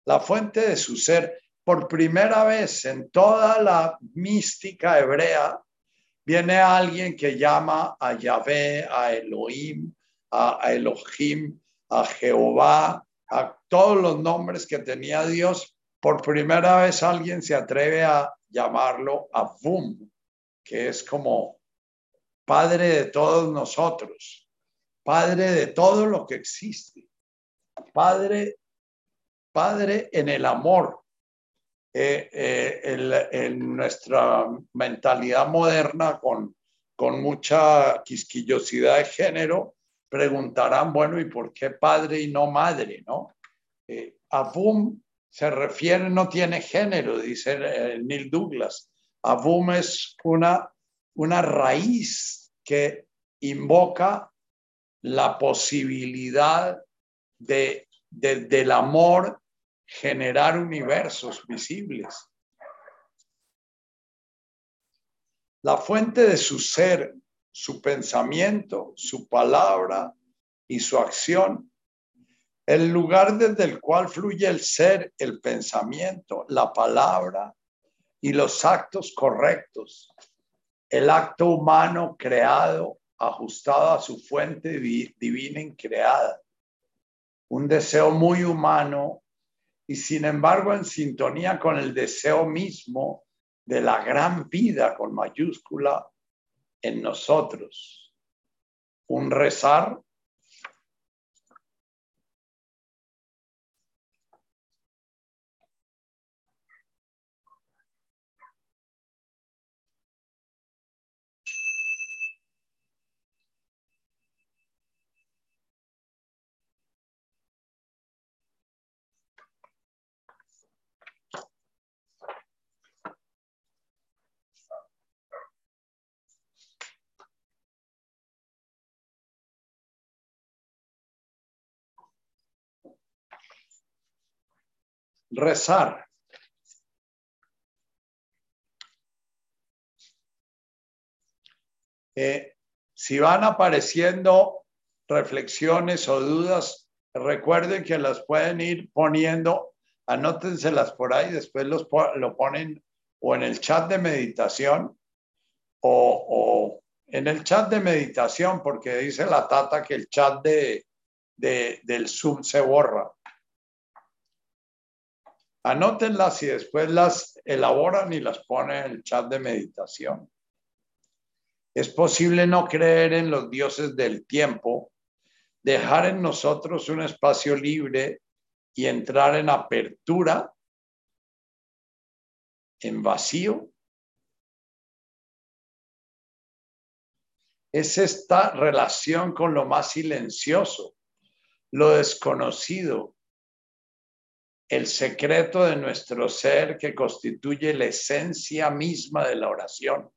la fuente de su ser, por primera vez en toda la mística hebrea, viene alguien que llama a Yahvé, a Elohim, a Elohim, a Jehová, a todos los nombres que tenía Dios, por primera vez alguien se atreve a llamarlo Avum, que es como Padre de todos nosotros, Padre de todo lo que existe, Padre, Padre en el amor. Eh, eh, en nuestra mentalidad moderna, con, con mucha quisquillosidad de género, preguntarán, bueno, ¿y por qué padre y no madre? ¿no? Eh, se refiere, no tiene género, dice Neil Douglas. Avum es una, una raíz que invoca la posibilidad de, del amor generar universos visibles. La fuente de su ser, su pensamiento, su palabra y su acción el lugar desde el cual fluye el ser, el pensamiento, la palabra y los actos correctos. El acto humano creado, ajustado a su fuente divina creada. Un deseo muy humano y sin embargo en sintonía con el deseo mismo de la gran vida con mayúscula en nosotros. Un rezar rezar. Eh, si van apareciendo reflexiones o dudas, recuerden que las pueden ir poniendo, anótenselas por ahí, después los, lo ponen o en el chat de meditación o, o, en el chat de meditación, porque dice la tata que el chat de, de, del Zoom se borra. Anótenlas y después las elaboran y las ponen en el chat de meditación. Es posible no creer en los dioses del tiempo, dejar en nosotros un espacio libre y entrar en apertura, en vacío. Es esta relación con lo más silencioso, lo desconocido, el secreto de nuestro ser que constituye la esencia misma de la oración.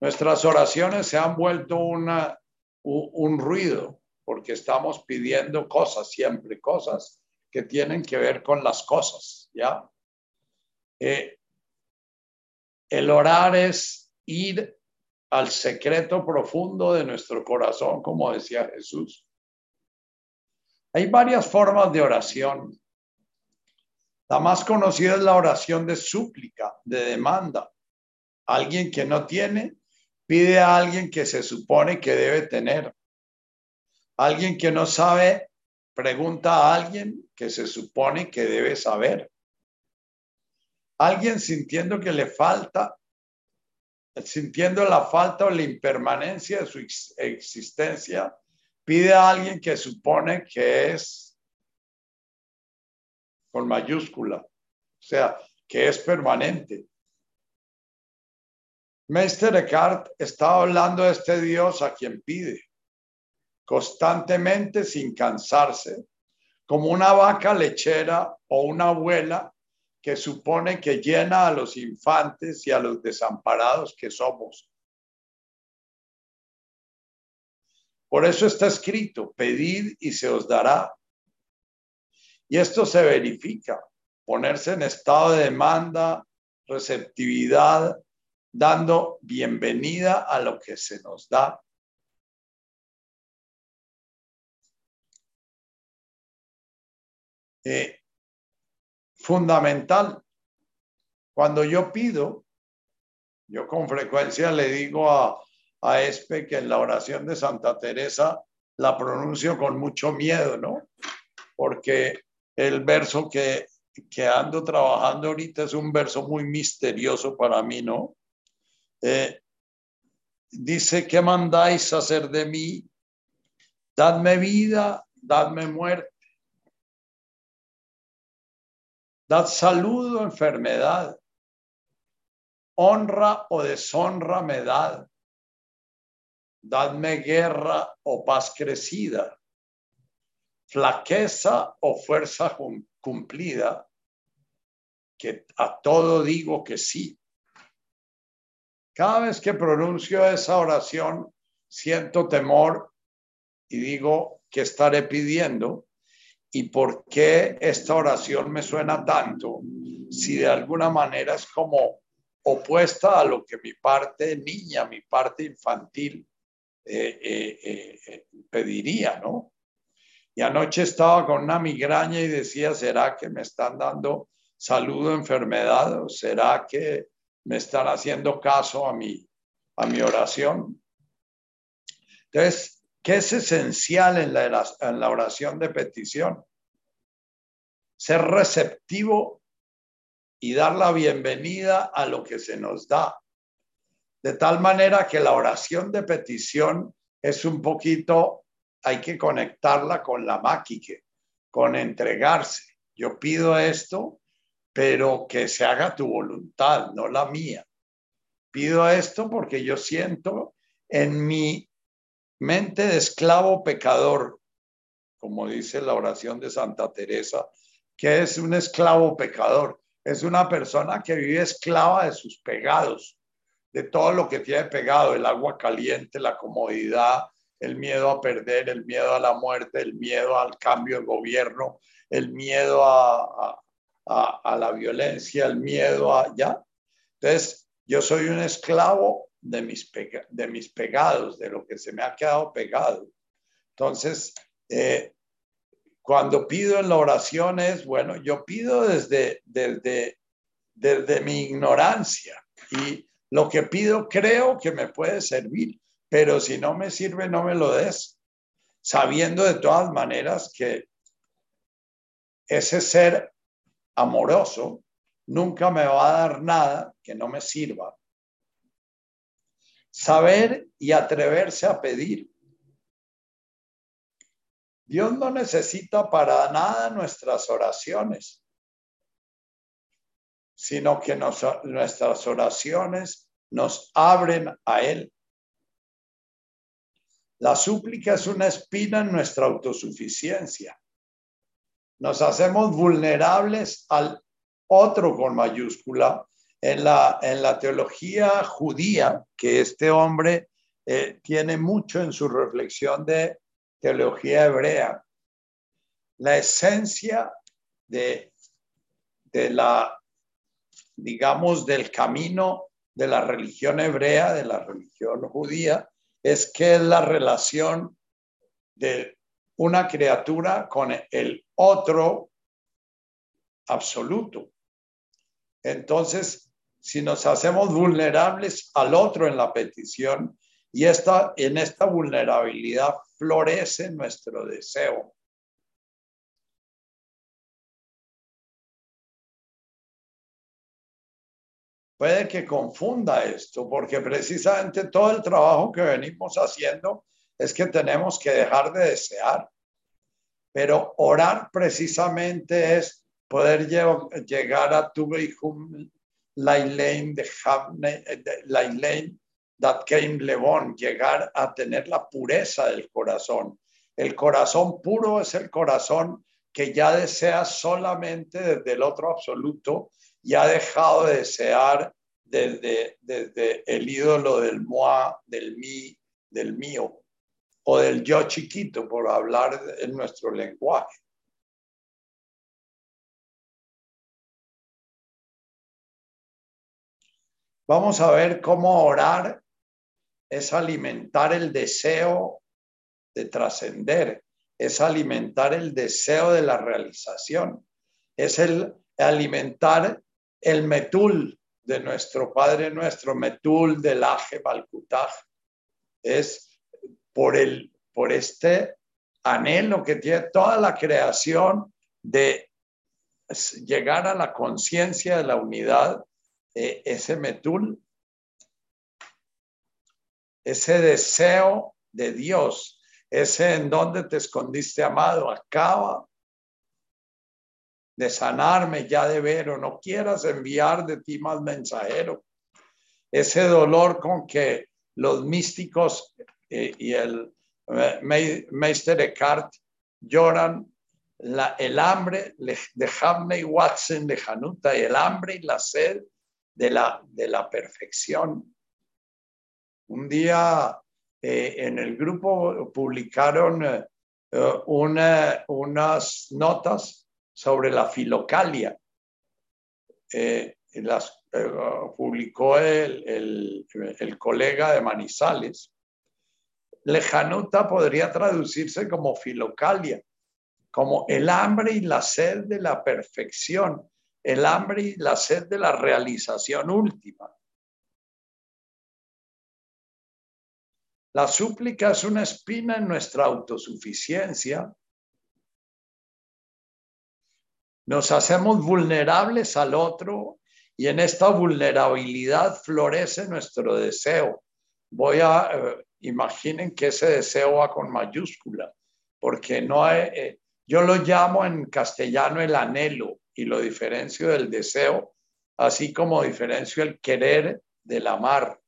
Nuestras oraciones se han vuelto una, un ruido porque estamos pidiendo cosas siempre, cosas que tienen que ver con las cosas, ¿ya? Eh, el orar es ir al secreto profundo de nuestro corazón, como decía Jesús. Hay varias formas de oración. La más conocida es la oración de súplica, de demanda. Alguien que no tiene pide a alguien que se supone que debe tener. Alguien que no sabe pregunta a alguien que se supone que debe saber. Alguien sintiendo que le falta, sintiendo la falta o la impermanencia de su existencia, pide a alguien que supone que es con mayúscula, o sea, que es permanente. Meister Eckhart estaba hablando de este Dios a quien pide, constantemente sin cansarse, como una vaca lechera o una abuela que supone que llena a los infantes y a los desamparados que somos. Por eso está escrito, pedid y se os dará. Y esto se verifica, ponerse en estado de demanda, receptividad, dando bienvenida a lo que se nos da. Eh, fundamental. Cuando yo pido, yo con frecuencia le digo a, a Espe que en la oración de Santa Teresa la pronuncio con mucho miedo, ¿no? Porque el verso que, que ando trabajando ahorita es un verso muy misterioso para mí, ¿no? Eh, dice, ¿qué mandáis hacer de mí? Dadme vida, dadme muerte. Dad salud o enfermedad. Honra o deshonra me dad. Dadme guerra o paz crecida. Flaqueza o fuerza cumplida. Que a todo digo que sí. Cada vez que pronuncio esa oración, siento temor y digo, ¿qué estaré pidiendo? ¿Y por qué esta oración me suena tanto? Si de alguna manera es como opuesta a lo que mi parte niña, mi parte infantil eh, eh, eh, pediría, ¿no? Y anoche estaba con una migraña y decía, ¿será que me están dando salud enfermedad? ¿O será que me están haciendo caso a mi, a mi oración. Entonces, ¿qué es esencial en la, en la oración de petición? Ser receptivo y dar la bienvenida a lo que se nos da. De tal manera que la oración de petición es un poquito, hay que conectarla con la máquina, con entregarse. Yo pido esto pero que se haga tu voluntad, no la mía. Pido esto porque yo siento en mi mente de esclavo pecador, como dice la oración de Santa Teresa, que es un esclavo pecador, es una persona que vive esclava de sus pegados, de todo lo que tiene pegado, el agua caliente, la comodidad, el miedo a perder, el miedo a la muerte, el miedo al cambio de gobierno, el miedo a, a, la violencia, al miedo, a, ¿ya? Entonces, yo soy un esclavo de mis, de mis pegados, de lo que se me ha quedado pegado. Entonces, eh, cuando pido en la oración es, bueno, yo pido desde, desde, desde mi ignorancia y lo que pido creo que me puede servir, pero si no me sirve, no me lo des, sabiendo de todas maneras que ese ser amoroso nunca me va a dar nada que no me sirva. Saber y atreverse a pedir. Dios no necesita para nada nuestras oraciones, sino que nuestras oraciones nos abren a Él. La súplica es una espina en nuestra autosuficiencia nos hacemos vulnerables al otro con mayúscula. En la, en la teología judía, que este hombre eh, tiene mucho en su reflexión de teología hebrea, la esencia de, de la, digamos, del camino de la religión hebrea, de la religión judía, es que es la relación de una criatura con el otro absoluto. Entonces, si nos hacemos vulnerables al otro en la petición y esta, en esta vulnerabilidad florece nuestro deseo. Puede que confunda esto, porque precisamente todo el trabajo que venimos haciendo es que tenemos que dejar de desear. Pero orar precisamente es poder llegar a tu Lailein de Lailein that came Levon, llegar a tener la pureza del corazón. El corazón puro es el corazón que ya desea solamente desde el otro absoluto y ha dejado de desear desde, desde el ídolo del moi, del mí, del mío o del yo chiquito, por hablar en nuestro lenguaje. Vamos a ver cómo orar es alimentar el deseo de trascender, es alimentar el deseo de la realización, es el alimentar el metul de nuestro Padre nuestro, metul del Aje Balkutaj, es por, el, por este anhelo que tiene toda la creación de llegar a la conciencia de la unidad ese metul, ese deseo de Dios, ese en donde te escondiste, amado, acaba de sanarme ya de ver o no quieras enviar de ti más mensajero. Ese dolor con que los místicos eh, y el eh, Meister Eckhart lloran el hambre de Hamney Watson de Hanuta el hambre y la sed de la, de la perfección. Un día eh, en el grupo publicaron eh, unas notas sobre la filocalia. Eh, las publicó el, el, colega de Manizales. Lejanuta podría traducirse como filocalia, como el hambre y la sed de la perfección el hambre y la sed de la realización última. La súplica es una espina en nuestra autosuficiencia. Nos hacemos vulnerables al otro y en esta vulnerabilidad florece nuestro deseo. Voy a, eh, imaginen que ese deseo va con mayúscula, porque no hay, eh, yo lo llamo en castellano el anhelo, y lo diferencio del deseo, así como diferencio el querer del amar.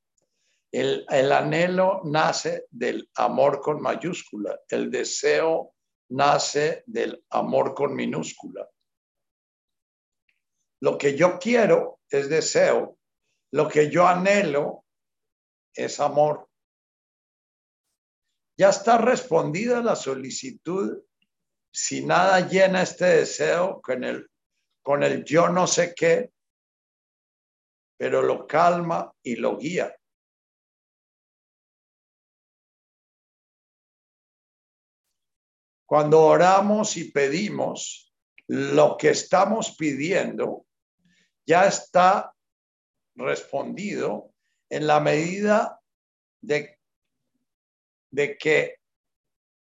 El, el anhelo nace del amor con mayúscula, el deseo nace del amor con minúscula. Lo que yo quiero es deseo, lo que yo anhelo es amor. Ya está respondida la solicitud si nada llena este deseo con el con el yo no sé qué, pero lo calma y lo guía. Cuando oramos y pedimos, lo que estamos pidiendo ya está respondido en la medida de, de que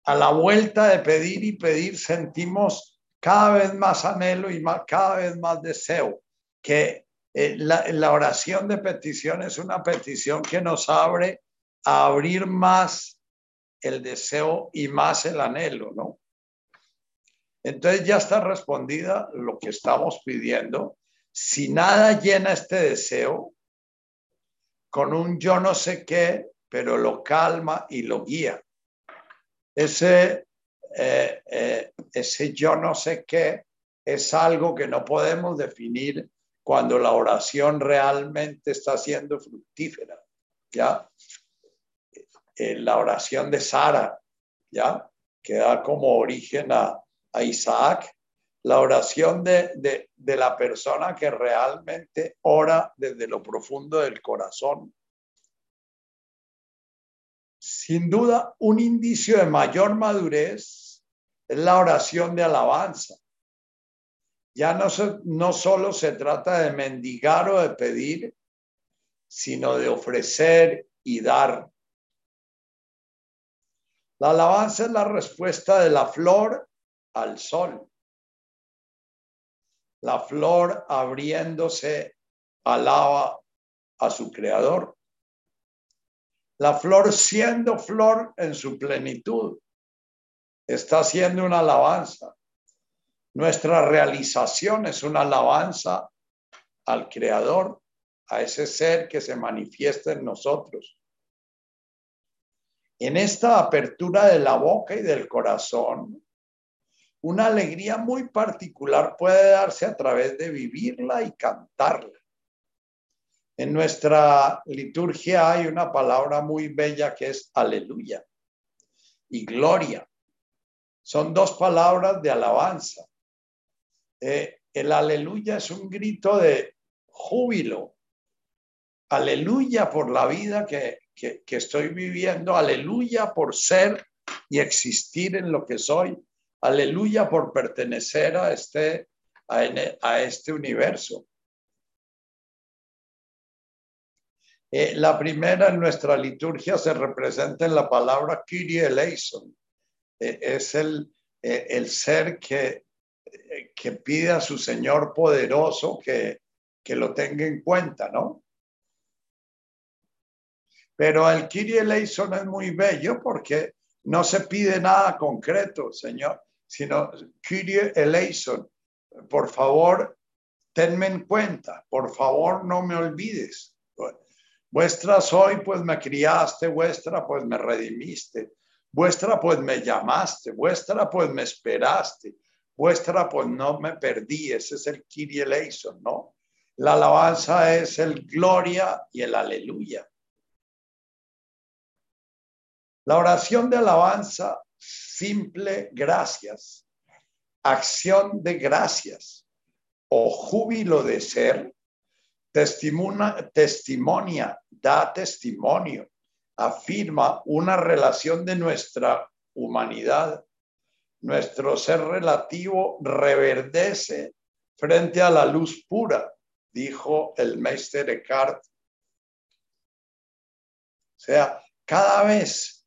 a la vuelta de pedir y pedir sentimos cada vez más anhelo y cada vez más deseo, que eh, la, oración de petición es una petición que nos abre a abrir más el deseo y más el anhelo, ¿no? Entonces ya está respondida lo que estamos pidiendo. Si nada llena este deseo, con un yo no sé qué, pero lo calma y lo guía. Ese eh, eh, ese yo no sé qué es algo que no podemos definir cuando la oración realmente está siendo fructífera, ¿ya? Eh, la oración de Sara, ¿ya? Que da como origen a Isaac, la oración de, de la persona que realmente ora desde lo profundo del corazón. Sin duda, un indicio de mayor madurez es la oración de alabanza. Ya no, no solo se trata de mendigar o de pedir, sino de ofrecer y dar. La alabanza es la respuesta de la flor al sol. La flor abriéndose alaba a su creador. La flor siendo flor en su plenitud está haciendo una alabanza. Nuestra realización es una alabanza al creador a ese ser que se manifiesta en nosotros. En esta apertura de la boca y del corazón, una alegría muy particular puede darse a través de vivirla y cantarla. En nuestra liturgia hay una palabra muy bella que es aleluya y gloria. Son dos palabras de alabanza. Eh, el aleluya es un grito de júbilo, aleluya por la vida que, estoy viviendo, aleluya por ser y existir en lo que soy, aleluya por pertenecer a este, a, este universo. Eh, la primera en nuestra liturgia se representa en la palabra Kyrie eleison. Eh, es el, eh, el ser que, que pide a su Señor poderoso que, que lo tenga en cuenta, ¿no? Pero el Kyrie eleison es muy bello porque no se pide nada concreto, Señor, sino Kyrie eleison. Por favor, tenme en cuenta. Por favor, no me olvides. Vuestra soy, pues me criaste. Vuestra, pues me redimiste. Vuestra, pues me llamaste. Vuestra, pues me esperaste. Vuestra, pues no me perdí. Ese es el Kyrie eleison, ¿no? La alabanza es el gloria y el aleluya. La oración de alabanza, simple gracias, acción de gracias o júbilo de ser, testimonia, testimonia, da testimonio, afirma una relación de nuestra humanidad. Nuestro ser relativo reverdece frente a la luz pura, dijo el Meister Eckhart. O sea, cada vez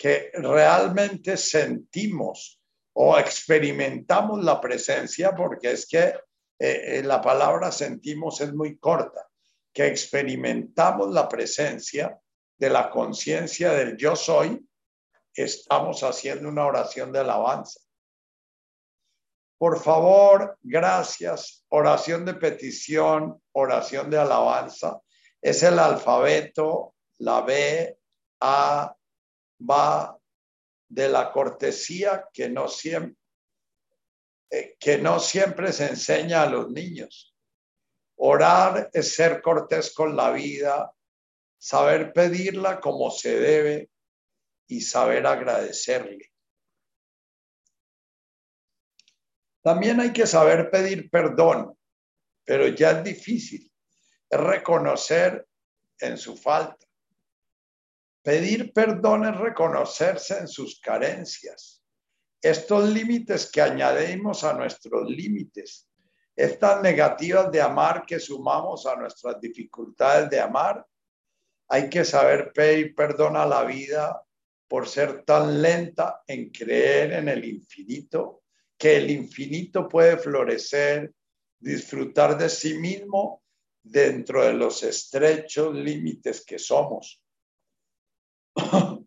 que realmente sentimos o experimentamos la presencia, porque es que eh, eh, la palabra sentimos es muy corta, que experimentamos la presencia de la conciencia del yo soy, estamos haciendo una oración de alabanza. Por favor, gracias. Oración de petición, oración de alabanza. Es el alfabeto, la B, A, va de la cortesía que no siempre, eh, que no siempre se enseña a los niños. Orar es ser cortés con la vida, saber pedirla como se debe y saber agradecerle. También hay que saber pedir perdón, pero ya es difícil. Es reconocer en su falta. Pedir perdón es reconocerse en sus carencias. Estos límites que añadimos a nuestros límites, estas negativas de amar que sumamos a nuestras dificultades de amar, hay que saber pedir perdón a la vida por ser tan lenta en creer en el infinito, que el infinito puede florecer, disfrutar de sí mismo dentro de los estrechos límites que somos.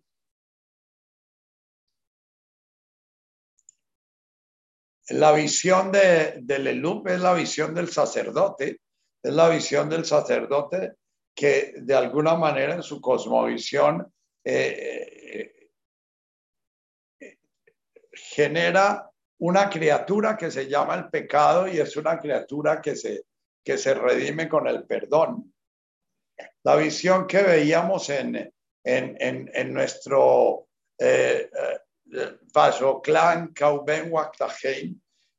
la visión de, de Leloup es la visión del sacerdote, es la visión del sacerdote que de alguna manera en su cosmovisión eh, eh, genera una criatura que se llama el pecado y es una criatura que se, que se redime con el perdón. La visión que veíamos en, en, en, nuestro eh, eh Clan Kauben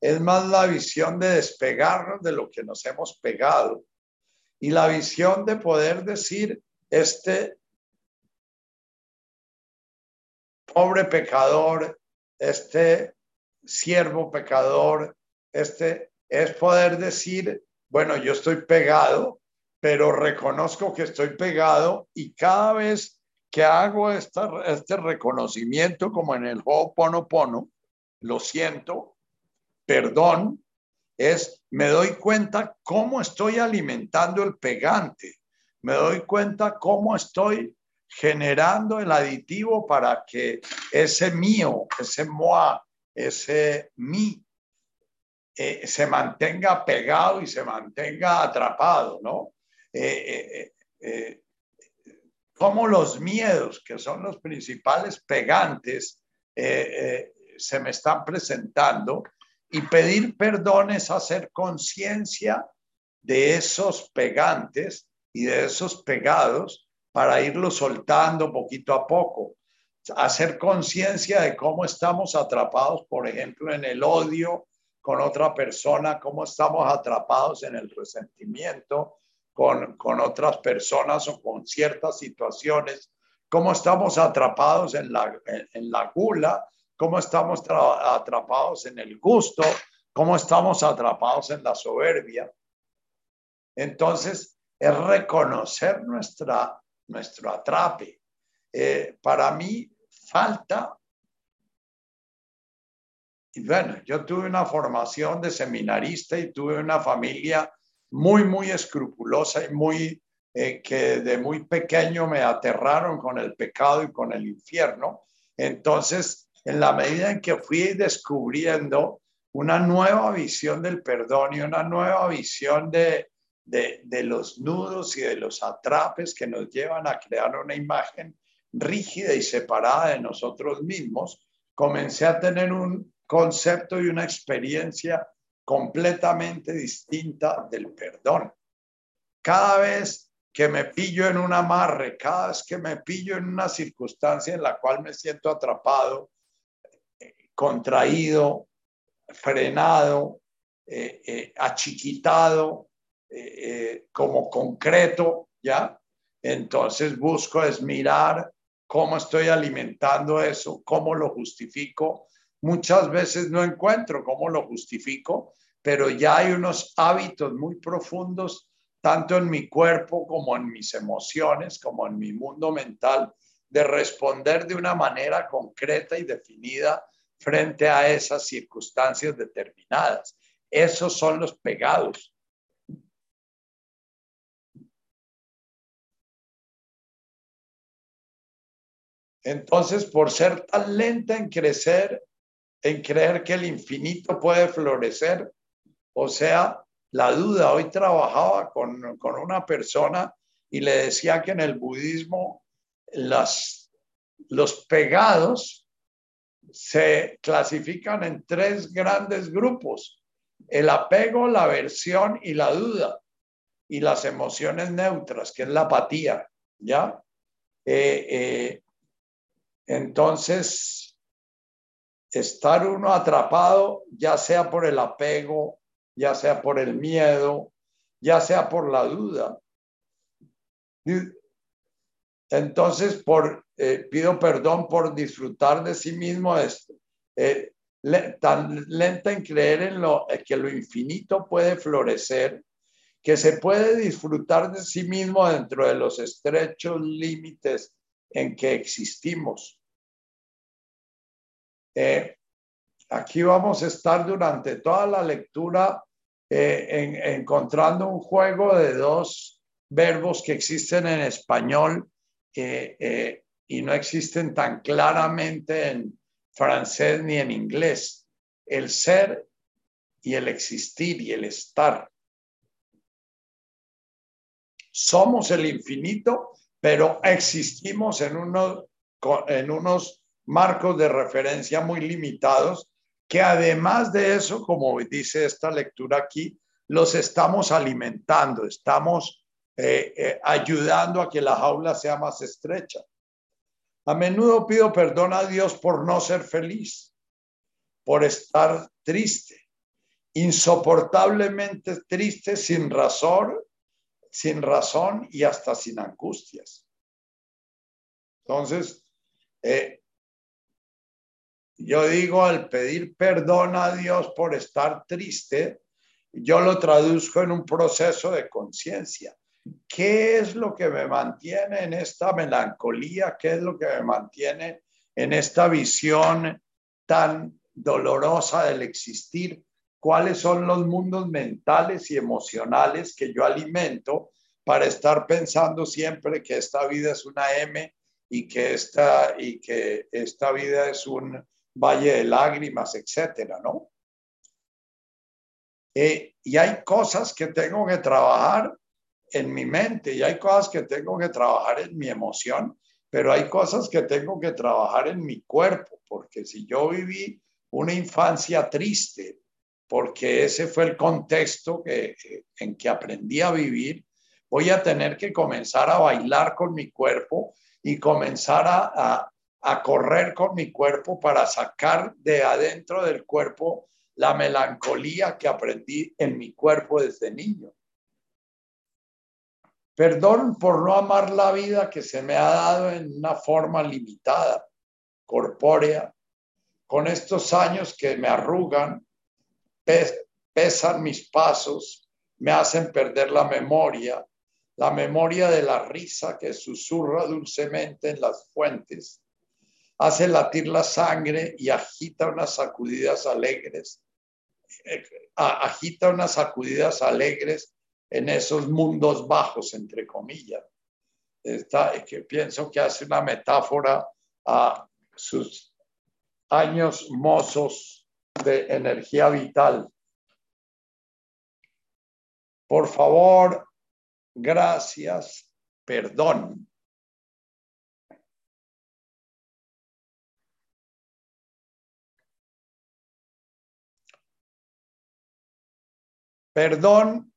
es más la visión de despegarnos de lo que nos hemos pegado. Y la visión de poder decir, este pobre pecador, este siervo pecador, este es poder decir, bueno, yo estoy pegado, pero reconozco que estoy pegado y cada vez que hago esta, este reconocimiento como en el Ho'oponopono, lo siento, perdón es me doy cuenta cómo estoy alimentando el pegante, me doy cuenta cómo estoy generando el aditivo para que ese mío, ese moi, ese mí, eh, se mantenga pegado y se mantenga atrapado, ¿no? Eh, eh, como los miedos, que son los principales pegantes, se me están presentando y pedir perdón es hacer conciencia de esos pegantes y de esos pegados para irlos soltando poquito a poco. Hacer conciencia de cómo estamos atrapados, por ejemplo, en el odio con otra persona, cómo estamos atrapados en el resentimiento con, con otras personas o con ciertas situaciones, cómo estamos atrapados en la, en la gula cómo estamos atrapados en el gusto, cómo estamos atrapados en la soberbia. Entonces, es reconocer nuestra, nuestro atrape. Eh, para mí falta, y bueno, yo tuve una formación de seminarista y tuve una familia muy, muy escrupulosa y muy, eh, que de muy pequeño me aterraron con el pecado y con el infierno. Entonces, en la medida en que fui descubriendo una nueva visión del perdón y una nueva visión de, de, los nudos y de los atrapes que nos llevan a crear una imagen rígida y separada de nosotros mismos, comencé a tener un concepto y una experiencia completamente distinta del perdón. Cada vez que me pillo en un amarre, cada vez que me pillo en una circunstancia en la cual me siento atrapado, contraído, frenado, eh, eh, achiquitado, eh, como concreto, ¿ya? Entonces busco es mirar cómo estoy alimentando eso, cómo lo justifico. Muchas veces no encuentro cómo lo justifico, pero ya hay unos hábitos muy profundos, tanto en mi cuerpo como en mis emociones, como en mi mundo mental, de responder de una manera concreta y definida frente a esas circunstancias determinadas. Esos son los pegados. Entonces, por ser tan lenta en crecer, en creer que el infinito puede florecer, o sea, la duda, hoy trabajaba con, con una persona y le decía que en el budismo las, los pegados se clasifican en tres grandes grupos, el apego, la aversión y la duda, y las emociones neutras, que es la apatía, ¿ya? Eh, eh, entonces, estar uno atrapado, ya sea por el apego, ya sea por el miedo, ya sea por la duda. Entonces, por eh, pido perdón por disfrutar de sí mismo, es, eh, tan lenta en creer en lo, eh, que lo infinito puede florecer, que se puede disfrutar de sí mismo dentro de los estrechos límites en que existimos. Aquí vamos a estar durante toda la lectura encontrando un juego de dos verbos que existen en español eh, y no existen tan claramente en francés ni en inglés. El ser y el existir y el estar. Somos el infinito, pero existimos en unos, en unos marcos de referencia muy limitados que además de eso, como dice esta lectura aquí, los estamos alimentando, estamos eh, eh, ayudando a que la jaula sea más estrecha. A menudo pido perdón a Dios por no ser feliz, por estar triste, insoportablemente triste sin razón, sin razón y hasta sin angustias. Entonces, eh, yo digo al pedir perdón a Dios por estar triste, yo lo traduzco en un proceso de conciencia. ¿Qué es lo que me mantiene en esta melancolía? ¿Qué es lo que me mantiene en esta visión tan dolorosa del existir? ¿Cuáles son los mundos mentales y emocionales que yo alimento para estar pensando siempre que esta vida es una M y que esta, y que esta vida es un valle de lágrimas, etcétera, ¿no? Eh, y hay cosas que tengo que trabajar en mi mente y hay cosas que tengo que trabajar en mi emoción, pero hay cosas que tengo que trabajar en mi cuerpo, porque si yo viví una infancia triste, porque ese fue el contexto que, en que aprendí a vivir, voy a tener que comenzar a bailar con mi cuerpo y comenzar a correr con mi cuerpo para sacar de adentro del cuerpo la melancolía que aprendí en mi cuerpo desde niño. Perdón por no amar la vida que se me ha dado en una forma limitada, corpórea, con estos años que me arrugan, pesan mis pasos, me hacen perder la memoria, la memoria de la risa que susurra dulcemente en las fuentes hace latir la sangre y agita unas sacudidas alegres, eh, agita unas sacudidas alegres en esos mundos bajos, entre comillas. Está, que pienso que hace una metáfora a sus años mozos de energía vital. Por favor, gracias, perdón. Perdón,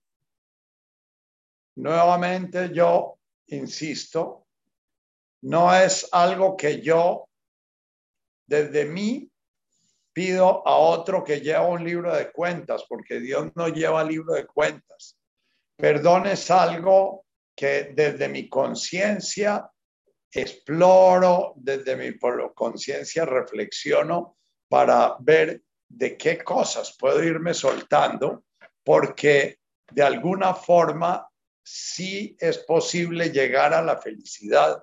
nuevamente yo insisto, no es algo que yo desde mí pido a otro que lleva un libro de cuentas, porque Dios no lleva libro de cuentas. Perdón es algo que desde mi conciencia exploro, desde mi conciencia reflexiono para ver de qué cosas puedo irme soltando porque de alguna forma sí es posible llegar a la felicidad.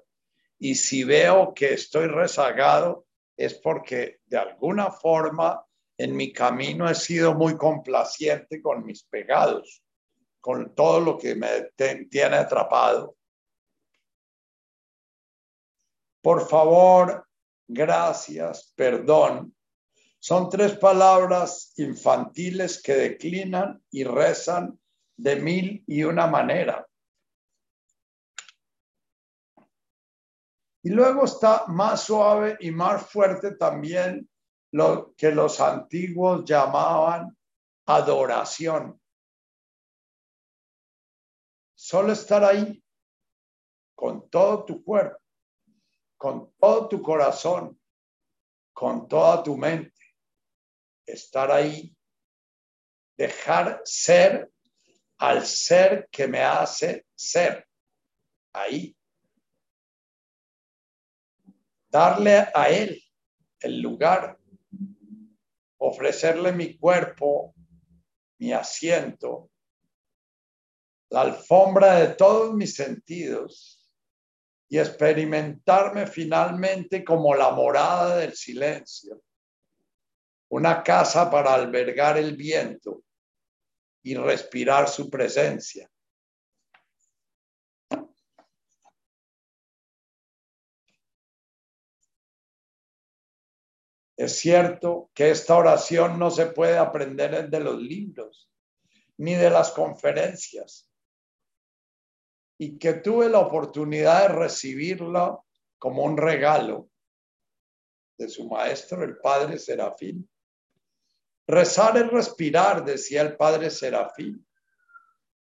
Y si veo que estoy rezagado, es porque de alguna forma en mi camino he sido muy complaciente con mis pegados, con todo lo que me tiene atrapado. Por favor, gracias, perdón, son tres palabras infantiles que declinan y rezan de mil y una manera. Y luego está más suave y más fuerte también lo que los antiguos llamaban adoración. Solo estar ahí con todo tu cuerpo, con todo tu corazón, con toda tu mente estar ahí, dejar ser al ser que me hace ser, ahí. Darle a él el lugar, ofrecerle mi cuerpo, mi asiento, la alfombra de todos mis sentidos y experimentarme finalmente como la morada del silencio una casa para albergar el viento y respirar su presencia. Es cierto que esta oración no se puede aprender de los libros ni de las conferencias y que tuve la oportunidad de recibirla como un regalo de su maestro, el padre Serafín. Rezar es respirar, decía el padre Serafín.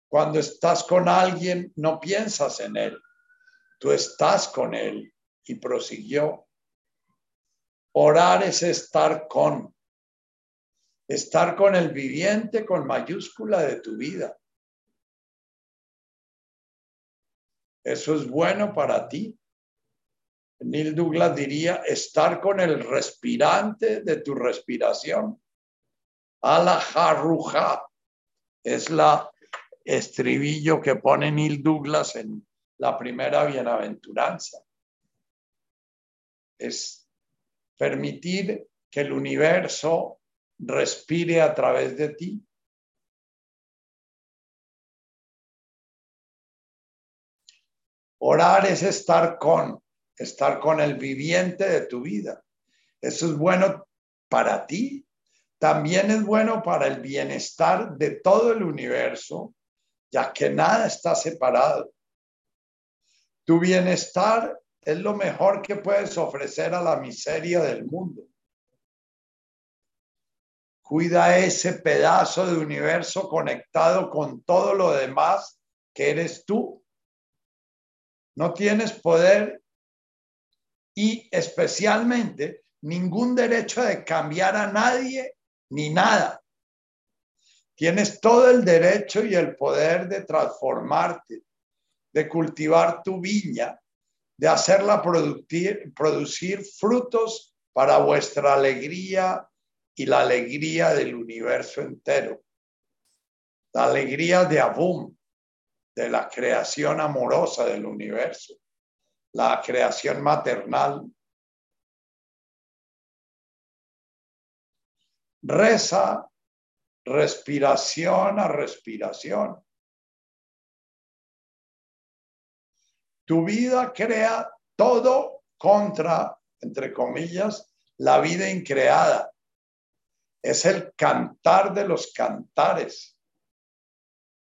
Cuando estás con alguien, no piensas en él, tú estás con él. Y prosiguió. Orar es estar con. estar con el viviente con mayúscula de tu vida. Eso es bueno para ti. Neil Douglas diría estar con el respirante de tu respiración. Ala Harruja es la estribillo que pone Neil Douglas en la primera bienaventuranza. Es permitir que el universo respire a través de ti. Orar es estar con, estar con el viviente de tu vida. Eso es bueno para ti. También es bueno para el bienestar de todo el universo, ya que nada está separado. Tu bienestar es lo mejor que puedes ofrecer a la miseria del mundo. Cuida ese pedazo de universo conectado con todo lo demás que eres tú. No tienes poder y especialmente ningún derecho de cambiar a nadie ni nada. Tienes todo el derecho y el poder de transformarte, de cultivar tu viña, de hacerla producir, frutos para vuestra alegría y la alegría del universo entero. La alegría de Abum, de la creación amorosa del universo, la creación maternal. Reza respiración a respiración. Tu vida crea todo contra, entre comillas, la vida increada es el cantar de los cantares.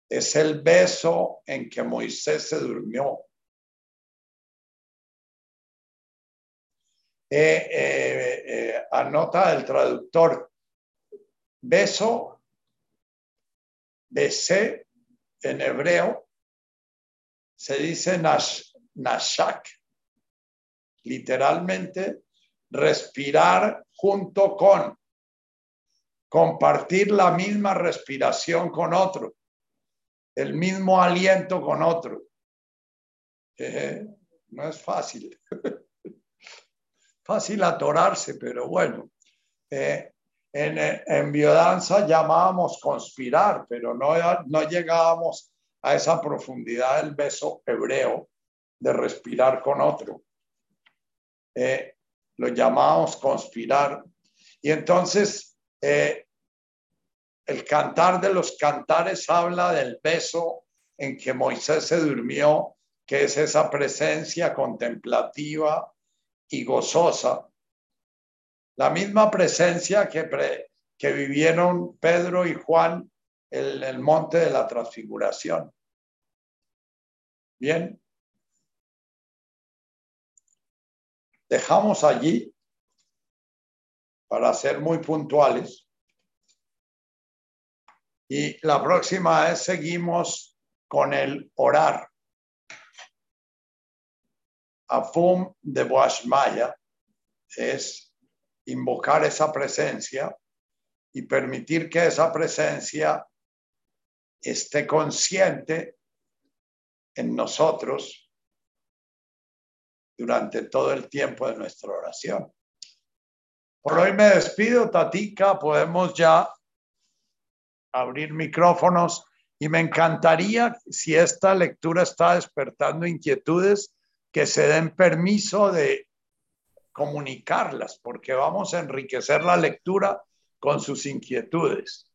Es el beso en que Moisés se durmió. Eh, eh, eh, anota el traductor, beso, besé en hebreo, se dice nashak, literalmente respirar junto con compartir la misma respiración con otro, el mismo aliento con otro. Eh, no es fácil. fácil atorarse, pero bueno. Eh, en, en biodanza llamábamos conspirar, pero no, no llegábamos a esa profundidad del beso hebreo de respirar con otro. Eh, lo llamábamos conspirar. Y entonces eh, el cantar de los cantares habla del beso en que Moisés se durmió, que es esa presencia contemplativa y gozosa. La misma presencia que, que vivieron Pedro y Juan en el monte de la transfiguración. Bien. Dejamos allí para ser muy puntuales. Y la próxima vez seguimos con el orar. Afum de Boashmaya es invocar esa presencia y permitir que esa presencia esté consciente en nosotros durante todo el tiempo de nuestra oración. Por hoy me despido, Tatica. Podemos ya abrir micrófonos y me encantaría, si esta lectura está despertando inquietudes, que se den permiso de comunicarlas, porque vamos a enriquecer la lectura con sus inquietudes.